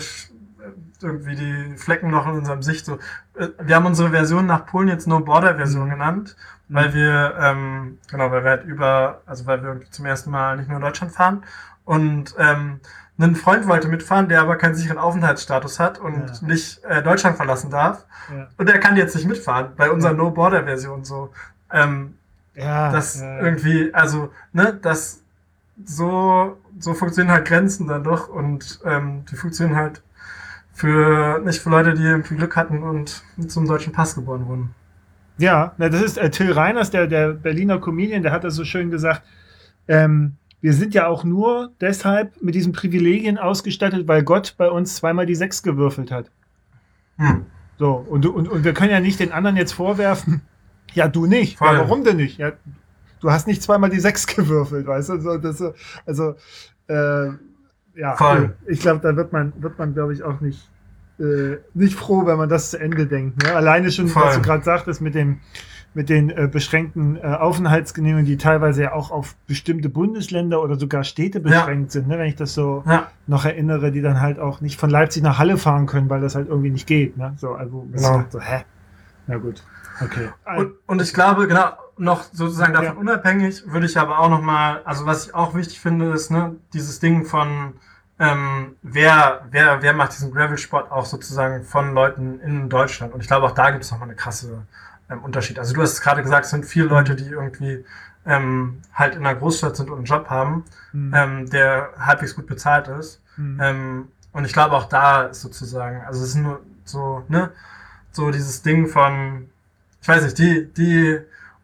irgendwie die Flecken noch in unserem Sicht. So, äh, wir haben unsere Version nach Polen jetzt No Border Version mhm. genannt, weil wir, ähm, genau, weil wir halt über, also weil wir zum ersten Mal nicht nur in Deutschland fahren. Und ähm, ein Freund wollte mitfahren, der aber keinen sicheren Aufenthaltsstatus hat und ja. nicht äh, Deutschland verlassen darf. Ja. Und der kann jetzt nicht mitfahren bei unserer ja. No-Border-Version so. Ähm, ja, das irgendwie, also, ne, das so, so funktionieren halt Grenzen dann doch und ähm, die funktionieren halt für nicht für Leute, die irgendwie Glück hatten und zum deutschen Pass geboren wurden. Ja, das ist äh, Till Reiners, der, der Berliner Comedian, der hat das so schön gesagt. Ähm, wir sind ja auch nur deshalb mit diesen Privilegien ausgestattet, weil Gott bei uns zweimal die Sechs gewürfelt hat. Hm. So, und, und, und wir können ja nicht den anderen jetzt vorwerfen, ja, du nicht. Ja, warum denn nicht? Ja, du hast nicht zweimal die Sechs gewürfelt, weißt du? So, das, also, äh, ja, Voll. ich glaube, da wird man, wird man, glaube ich, auch nicht, äh, nicht froh, wenn man das zu Ende denkt. Ne? Alleine schon, Voll. was du gerade sagtest, mit dem, mit den äh, beschränkten äh, Aufenthaltsgenehmigungen, die teilweise ja auch auf bestimmte Bundesländer oder sogar Städte beschränkt ja. sind, ne? wenn ich das so ja. noch erinnere, die dann halt auch nicht von Leipzig nach Halle fahren können, weil das halt irgendwie nicht geht. Ne? So, also, genau. so, hä? Na gut. Okay. Und, und ich glaube, genau, noch sozusagen davon ja. unabhängig würde ich aber auch noch mal, also was ich auch wichtig finde, ist ne, dieses Ding von ähm, wer, wer, wer macht diesen Gravel-Sport auch sozusagen von Leuten in Deutschland? Und ich glaube, auch da gibt es nochmal eine krasse ähm, Unterschied. Also du hast es gerade gesagt, es sind viele Leute, die irgendwie ähm, halt in einer Großstadt sind und einen Job haben, mhm. ähm, der halbwegs gut bezahlt ist. Mhm. Ähm, und ich glaube auch da ist sozusagen, also es ist nur so, ne, so dieses Ding von, ich weiß nicht, die, die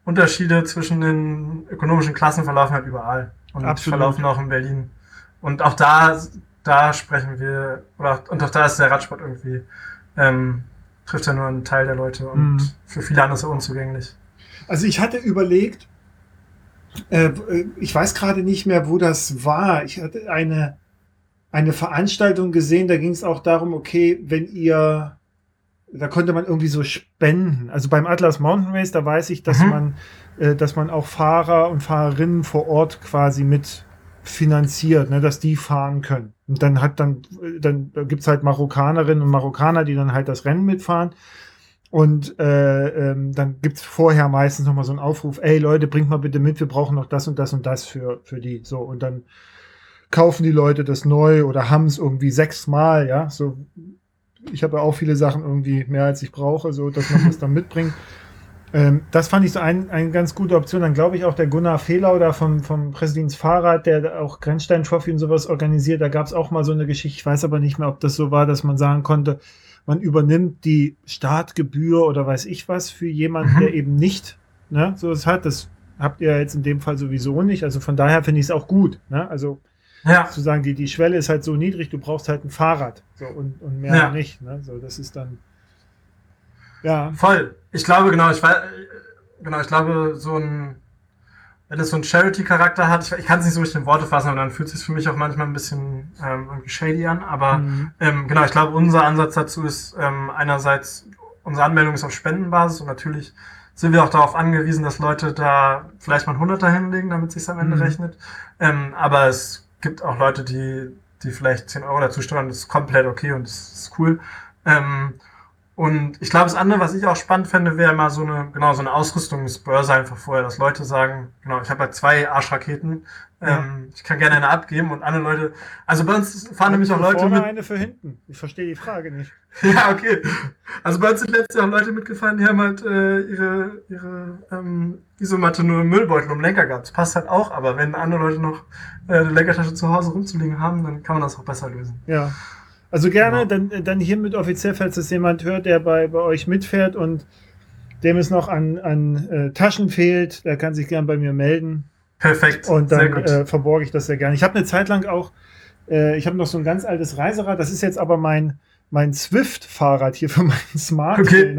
Unterschiede zwischen den ökonomischen Klassen verlaufen halt überall und Absolut. verlaufen auch in Berlin. Und auch da, da sprechen wir, oder, und auch da ist der Radsport irgendwie ähm, trifft ja nur einen Teil der Leute und mhm. für viele andere ist er unzugänglich. Also ich hatte überlegt, äh, ich weiß gerade nicht mehr, wo das war. Ich hatte eine, eine Veranstaltung gesehen, da ging es auch darum, okay, wenn ihr, da konnte man irgendwie so spenden. Also beim Atlas Mountain Race, da weiß ich, dass mhm. man, äh, dass man auch Fahrer und Fahrerinnen vor Ort quasi mit finanziert, ne, dass die fahren können. Und dann hat dann, dann gibt's halt Marokkanerinnen und Marokkaner, die dann halt das Rennen mitfahren. Und äh, ähm, dann gibt's vorher meistens nochmal so einen Aufruf, ey Leute, bringt mal bitte mit, wir brauchen noch das und das und das für, für die. So, und dann kaufen die Leute das neu oder haben es irgendwie sechsmal, ja. So, ich habe ja auch viele Sachen irgendwie mehr als ich brauche, so dass man das dann mitbringt. Ähm, das fand ich so ein, eine ganz gute Option. Dann glaube ich auch der Gunnar Fehler oder vom, vom Präsidents Fahrrad, der auch Grenzstein Trophy und sowas organisiert, da gab es auch mal so eine Geschichte. Ich weiß aber nicht mehr, ob das so war, dass man sagen konnte, man übernimmt die Startgebühr oder weiß ich was für jemanden, mhm. der eben nicht ne, so es hat. Das habt ihr jetzt in dem Fall sowieso nicht. Also von daher finde ich es auch gut. Ne? Also ja. zu sagen, die, die Schwelle ist halt so niedrig, du brauchst halt ein Fahrrad so, und, und mehr ja. nicht. Ne? So, das ist dann ja. Voll. Ich glaube, genau, ich weiß, genau, ich glaube, so ein, wenn es so einen Charity-Charakter hat, ich, ich kann es nicht so richtig in Worte fassen, aber dann fühlt es sich für mich auch manchmal ein bisschen ähm, irgendwie shady an. Aber mhm. ähm, genau, ich glaube, unser Ansatz dazu ist ähm, einerseits, unsere Anmeldung ist auf Spendenbasis und natürlich sind wir auch darauf angewiesen, dass Leute da vielleicht mal ein Hunderter hinlegen, damit es sich am Ende mhm. rechnet. Ähm, aber es gibt auch Leute, die, die vielleicht 10 Euro dazu steuern, das ist komplett okay und das ist cool. Ähm, und ich glaube, das andere, was ich auch spannend fände, wäre mal so eine, genau, so eine Ausrüstungsbörse einfach vorher, dass Leute sagen, genau, ich habe halt zwei Arschraketen, ja. ähm, ich kann gerne eine abgeben und andere Leute, also bei uns fahren nämlich auch Leute vorne mit. eine für hinten. Ich verstehe die Frage nicht. ja, okay. Also bei uns sind letztes Jahr auch Leute mitgefahren, die haben halt äh, ihre, ihre ähm, Isomatte nur im Müllbeutel um Lenker gehabt. Das passt halt auch, aber wenn andere Leute noch äh, eine Lenkertasche zu Hause rumzuliegen haben, dann kann man das auch besser lösen. Ja. Also gerne, genau. dann, dann hiermit offiziell, falls es jemand hört, der bei, bei euch mitfährt und dem es noch an, an äh, Taschen fehlt, der kann sich gerne bei mir melden. Perfekt. Und dann äh, verborge ich das sehr gerne. Ich habe eine Zeit lang auch, äh, ich habe noch so ein ganz altes Reiserad, das ist jetzt aber mein, mein Swift-Fahrrad hier für meinen Smart okay.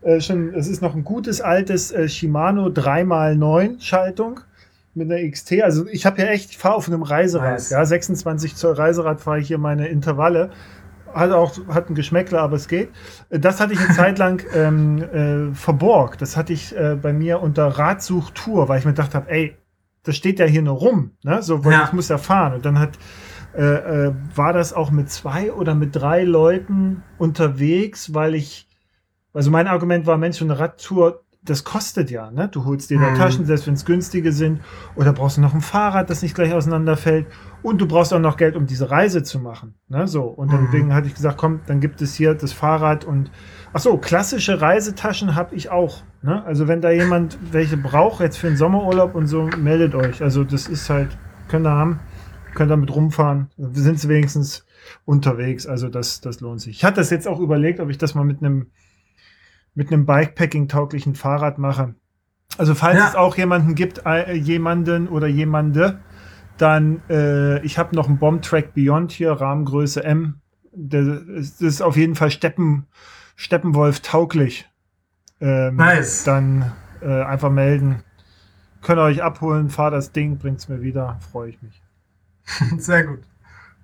Äh, schon, es ist noch ein gutes altes äh, Shimano 3x9 Schaltung mit einer XT. Also ich habe ja echt, ich fahre auf einem Reiserad. Nice. Ja, 26 Zoll Reiserad fahre ich hier meine Intervalle. Hat auch hat ein Geschmäckler, aber es geht. Das hatte ich eine Zeit lang ähm, äh, verborgt. Das hatte ich äh, bei mir unter Radsuchtour, weil ich mir gedacht habe, ey, das steht ja hier nur rum, ne? So, weil ja. ich muss ja fahren. Und dann hat äh, äh, war das auch mit zwei oder mit drei Leuten unterwegs, weil ich, also mein Argument war, Mensch, eine Radtour das kostet ja, ne? Du holst dir da mhm. Taschen, selbst wenn es günstige sind, oder brauchst du noch ein Fahrrad, das nicht gleich auseinanderfällt. Und du brauchst auch noch Geld, um diese Reise zu machen. Ne? So. Und mhm. deswegen hatte ich gesagt, komm, dann gibt es hier das Fahrrad und ach so, klassische Reisetaschen habe ich auch. Ne? Also wenn da jemand welche braucht, jetzt für den Sommerurlaub und so, meldet euch. Also das ist halt, könnt ihr haben, könnt damit rumfahren. Wir sind wenigstens unterwegs, also das, das lohnt sich. Ich hatte das jetzt auch überlegt, ob ich das mal mit einem mit einem Bikepacking-tauglichen Fahrrad mache. Also falls ja. es auch jemanden gibt, äh, jemanden oder jemande, dann äh, ich habe noch einen Bomb-Track Beyond hier, Rahmengröße M. Das ist, das ist auf jeden Fall Steppen, Steppenwolf tauglich. Ähm, nice. Dann äh, einfach melden. Könnt ihr euch abholen, fahr das Ding, bringt's mir wieder, freue ich mich. Sehr gut.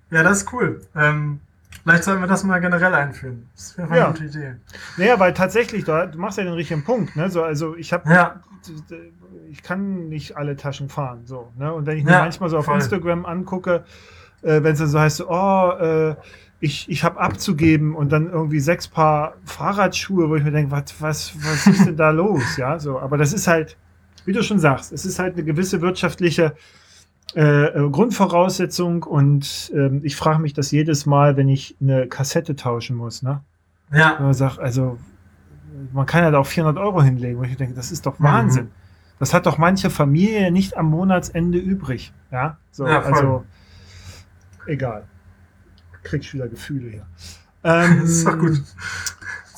Ja, das ist cool. Ähm, Vielleicht sollten wir das mal generell einführen. Das wäre eine gute Idee. Naja, weil tatsächlich, du machst ja den richtigen Punkt. Ne? So, also ich habe, ja. ich kann nicht alle Taschen fahren. So, ne? Und wenn ich mir ja, manchmal so auf voll. Instagram angucke, äh, wenn es dann so heißt, oh, äh, ich, ich habe abzugeben und dann irgendwie sechs Paar Fahrradschuhe, wo ich mir denke, was, was, was ist denn da los? Ja, so, aber das ist halt, wie du schon sagst, es ist halt eine gewisse wirtschaftliche äh, äh, Grundvoraussetzung und ähm, ich frage mich das jedes Mal, wenn ich eine Kassette tauschen muss. Ne? Ja. man sagt, also man kann ja da auch 400 Euro hinlegen, wo ich denke, das ist doch Wahnsinn. Mhm. Das hat doch manche Familie nicht am Monatsende übrig. Ja, so, ja, also egal. Krieg ich wieder Gefühle hier. Ähm, das ist doch gut.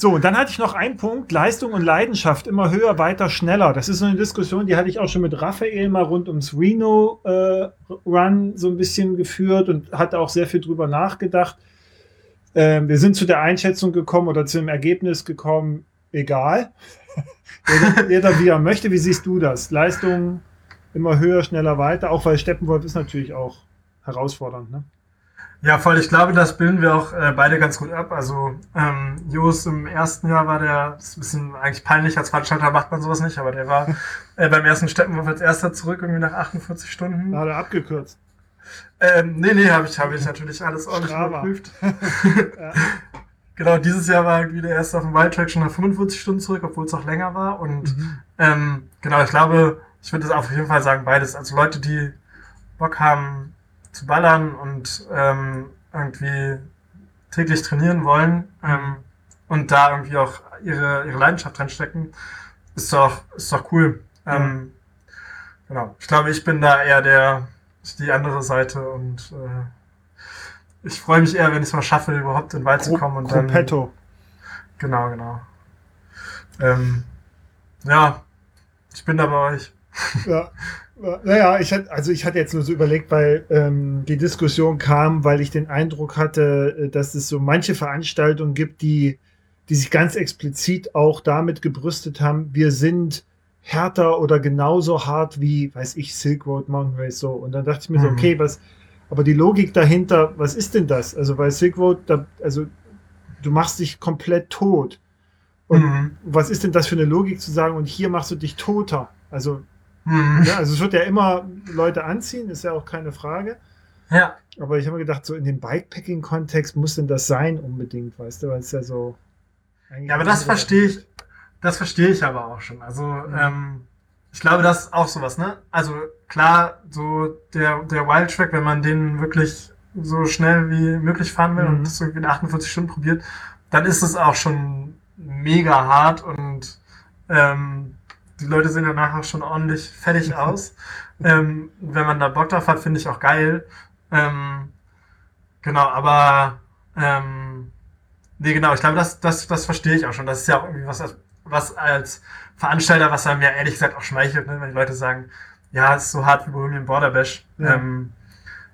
So, und dann hatte ich noch einen Punkt, Leistung und Leidenschaft, immer höher, weiter, schneller. Das ist so eine Diskussion, die hatte ich auch schon mit Raphael mal rund ums Reno äh, so ein bisschen geführt und hatte auch sehr viel drüber nachgedacht. Ähm, wir sind zu der Einschätzung gekommen oder zu dem Ergebnis gekommen, egal. jeder, jeder, wie er möchte. Wie siehst du das? Leistung immer höher, schneller, weiter, auch weil Steppenwolf ist natürlich auch herausfordernd, ne? Ja, voll. Ich glaube, das bilden wir auch äh, beide ganz gut ab. Also ähm, Jos im ersten Jahr war der, ist ein bisschen eigentlich peinlich, als Veranstalter macht man sowas nicht, aber der war äh, beim ersten Steppenwurf als erster zurück, irgendwie nach 48 Stunden. Hat er abgekürzt? Ähm, nee, nee, habe ich, hab ich natürlich alles ordentlich Strava. überprüft. ja. Genau, dieses Jahr war irgendwie der erste auf dem Wildtrack schon nach 45 Stunden zurück, obwohl es auch länger war. Und mhm. ähm, genau, ich glaube, ich würde das auf jeden Fall sagen, beides. Also Leute, die Bock haben, zu ballern und ähm, irgendwie täglich trainieren wollen ähm, und da irgendwie auch ihre, ihre Leidenschaft reinstecken, ist doch, ist doch cool. Ähm, genau. Ich glaube, ich bin da eher der, die andere Seite und äh, ich freue mich eher, wenn ich es mal schaffe, überhaupt in den Wald zu kommen und dann. Petto. Genau, genau. Ähm, ja, ich bin da bei euch. Ja. Naja, ich hatte, also ich hatte jetzt nur so überlegt, weil ähm, die Diskussion kam, weil ich den Eindruck hatte, äh, dass es so manche Veranstaltungen gibt, die, die sich ganz explizit auch damit gebrüstet haben, wir sind härter oder genauso hart wie, weiß ich, Silk Road Mountain Race so. Und dann dachte ich mir mhm. so, okay, was, aber die Logik dahinter, was ist denn das? Also bei Silk Road, da, also du machst dich komplett tot. Und mhm. was ist denn das für eine Logik zu sagen, und hier machst du dich toter? Also Mhm. Ja, also es wird ja immer Leute anziehen, ist ja auch keine Frage. Ja. Aber ich habe mir gedacht, so in dem Bikepacking-Kontext muss denn das sein unbedingt, weißt du, weil es ja so. Ja, aber das verstehe ich, das verstehe ich aber auch schon. Also, mhm. ähm, ich glaube, das ist auch sowas, ne? Also klar, so der, der Wild Track, wenn man den wirklich so schnell wie möglich fahren will mhm. und das so in 48 Stunden probiert, dann ist es auch schon mega hart und ähm, die Leute sehen danach auch schon ordentlich fertig aus. ähm, wenn man da Bock drauf hat, finde ich auch geil. Ähm, genau, aber ähm, nee, genau, ich glaube, das, das, das verstehe ich auch schon. Das ist ja auch irgendwie was, was als Veranstalter, was einem ja ehrlich gesagt auch schmeichelt, ne? wenn die Leute sagen, ja, es ist so hart wie Bohemian Border Bash. Ja. Ähm,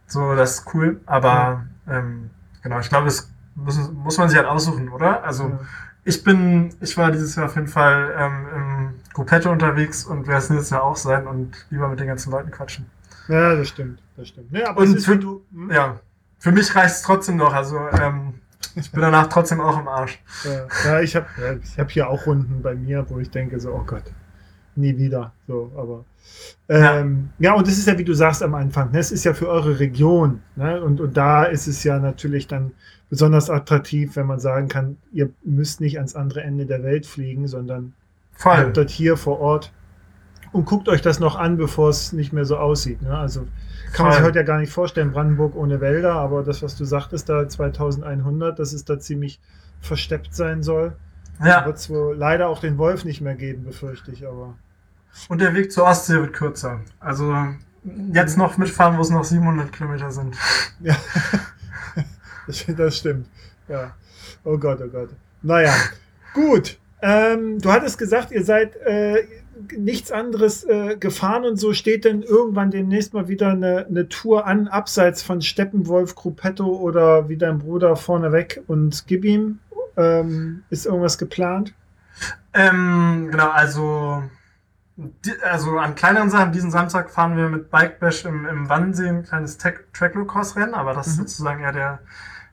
so, das ist cool, aber ja. ähm, genau, ich glaube, das muss, muss man sich halt aussuchen, oder? Also ja. ich bin, ich war dieses Jahr auf jeden Fall ähm, im Gruppette unterwegs und werde es nächstes Jahr auch sein und lieber mit den ganzen Leuten quatschen. Ja, das stimmt, das stimmt. Ja, aber und für, du, hm? ja, für mich reicht es trotzdem noch. Also ähm, ich bin danach trotzdem auch im Arsch. Ja, ja ich habe ja, ich hab hier auch Runden bei mir, wo ich denke so, oh Gott, nie wieder. So, aber ähm, ja. ja, und das ist ja, wie du sagst am Anfang, ne? es ist ja für eure Region. Ne? Und, und da ist es ja natürlich dann besonders attraktiv, wenn man sagen kann, ihr müsst nicht ans andere Ende der Welt fliegen, sondern Voll. Habt dort hier vor Ort und guckt euch das noch an, bevor es nicht mehr so aussieht. Ne? Also kann man sich heute ja gar nicht vorstellen, Brandenburg ohne Wälder, aber das, was du sagtest, da 2100, dass es da ziemlich versteppt sein soll. Ja. Da wird es wohl leider auch den Wolf nicht mehr geben, befürchte ich, aber. Und der Weg zur Ostsee wird kürzer. Also jetzt noch mitfahren, wo es noch 700 Kilometer sind. Ja, das stimmt. Ja. Oh Gott, oh Gott. Naja, gut. Ähm, du hattest gesagt, ihr seid äh, nichts anderes äh, gefahren und so steht denn irgendwann demnächst mal wieder eine, eine Tour an, abseits von Steppenwolf, Gruppetto oder wie dein Bruder vorneweg und gib ihm. Ähm, ist irgendwas geplant? Ähm, genau, also, die, also an kleineren Sachen, diesen Samstag fahren wir mit Bike Bash im, im Wannsee ein kleines Tracklow-Cross-Rennen, aber das mhm. ist sozusagen eher der,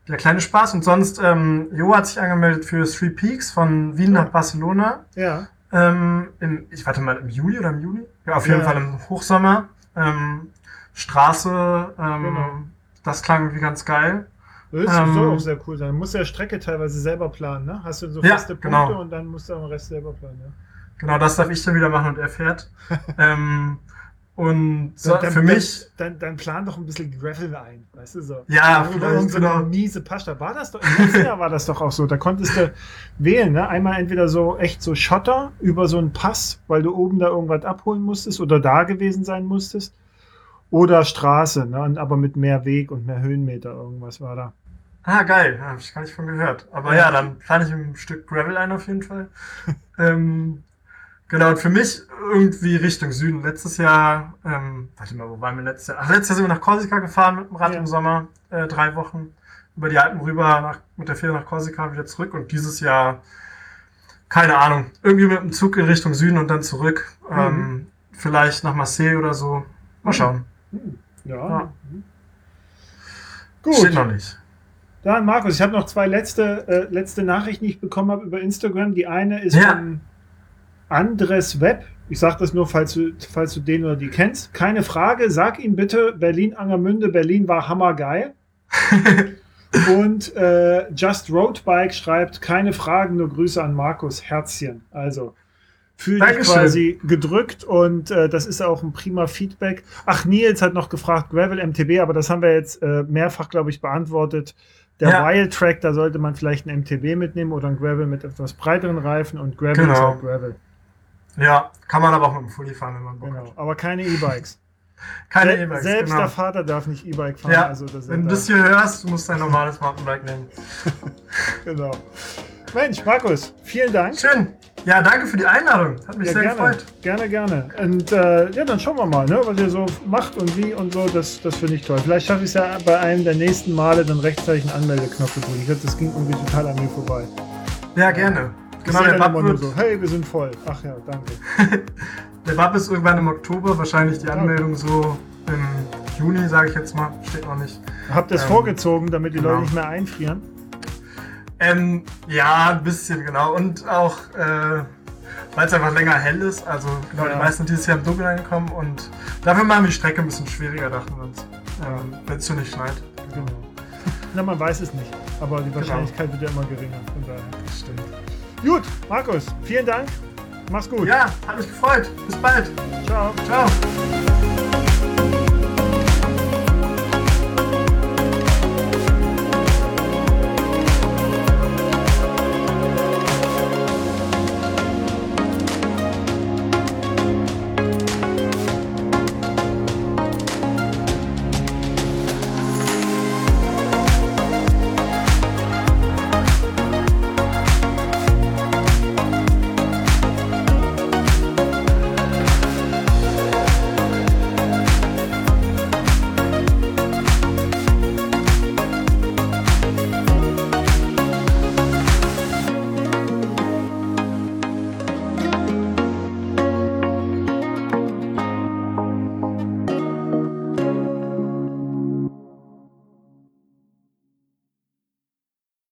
der kleine Spaß. Und sonst, ähm, Jo hat sich angemeldet für Three Peaks von Wien ja. nach Barcelona. Ja. Ähm, im, ich warte mal, im Juli oder im Juni? Ja, auf jeden ja. Fall im Hochsommer. Ähm, Straße, ähm, genau. das klang irgendwie ganz geil. Das ähm, soll auch sehr cool sein. Du musst ja Strecke teilweise selber planen, ne? Hast du so feste ja, Punkte genau. und dann musst du den Rest selber planen, ja? Genau, das darf ich dann wieder machen und er fährt. ähm, und so, dann, für mich. Dann, dann plan doch ein bisschen Gravel ein, weißt du so. Ja, vielleicht. So genau. eine miese Pasta. War das doch, im letzten Jahr war das doch auch so. Da konntest du wählen, ne? Einmal entweder so echt so Schotter über so einen Pass, weil du oben da irgendwas abholen musstest oder da gewesen sein musstest. Oder Straße, ne? Aber mit mehr Weg und mehr Höhenmeter, irgendwas war da. Ah, geil. Ja, hab ich gar nicht von gehört. Aber ja, dann plane ich ein Stück Gravel ein auf jeden Fall. ähm, Genau, und für mich irgendwie Richtung Süden. Letztes Jahr, ähm, warte mal, wo waren wir letztes Jahr? Ach, letztes Jahr sind wir nach Korsika gefahren mit dem Rad ja. im Sommer, äh, drei Wochen über die Alpen rüber, nach, mit der Fähre nach Korsika wieder zurück. Und dieses Jahr, keine Ahnung, irgendwie mit dem Zug in Richtung Süden und dann zurück. Mhm. Ähm, vielleicht nach Marseille oder so. Mal schauen. Mhm. Ja. ja. Mhm. Gut. Steht noch nicht. Dann, Markus, ich habe noch zwei letzte, äh, letzte Nachrichten, die ich bekommen habe über Instagram. Die eine ist ja. von Andres Webb, ich sage das nur, falls du, falls du den oder die kennst. Keine Frage, sag ihm bitte, Berlin-Angermünde, Berlin war hammergeil. Und äh, Just Roadbike schreibt, keine Fragen, nur Grüße an Markus, Herzchen. Also, fühle dich quasi gedrückt und äh, das ist auch ein prima Feedback. Ach, Nils hat noch gefragt, Gravel MTB, aber das haben wir jetzt äh, mehrfach, glaube ich, beantwortet. Der ja. Wild Track, da sollte man vielleicht ein MTB mitnehmen oder ein Gravel mit etwas breiteren Reifen und Gravel genau. ist halt Gravel. Ja, kann man aber auch mit dem Fully fahren, wenn man Bock genau. hat. Aber keine E-Bikes. keine E-Bikes. Selbst genau. der Vater darf nicht E-Bike fahren. Ja, also wenn du das hier hörst, du musst dein normales Mountainbike nehmen. genau. Mensch, Markus, vielen Dank. Schön. Ja, danke für die Einladung. Hat mich ja, sehr gerne, gefreut. Gerne, gerne. Und äh, ja, dann schauen wir mal, ne, was ihr so macht und wie und so. Das, das finde ich toll. Vielleicht schaffe ich es ja bei einem der nächsten Male dann rechtzeitig einen Anmeldeknopf zu drücken. Ich glaube, das ging irgendwie total an mir vorbei. Ja, gerne. Genau, der Bab wird so, hey, wir sind voll. Ach ja, danke. der Bab ist irgendwann im Oktober, wahrscheinlich die Anmeldung so im Juni, sage ich jetzt mal, steht noch nicht. Habt ihr es ähm, vorgezogen, damit die genau. Leute nicht mehr einfrieren? Ähm, ja, ein bisschen, genau. Und auch, äh, weil es einfach länger hell ist. Also, genau, ja. die meisten dieses Jahr im Dunkeln angekommen und dafür machen wir die Strecke ein bisschen schwieriger, dachten wir uns. Ähm, Wenn es so nicht schneit. Genau. Na, man weiß es nicht. Aber die genau. Wahrscheinlichkeit genau. wird ja immer geringer. Von daher. Das stimmt. Gut, Markus, vielen Dank. Mach's gut. Ja, hat mich gefreut. Bis bald. Ciao. Ciao.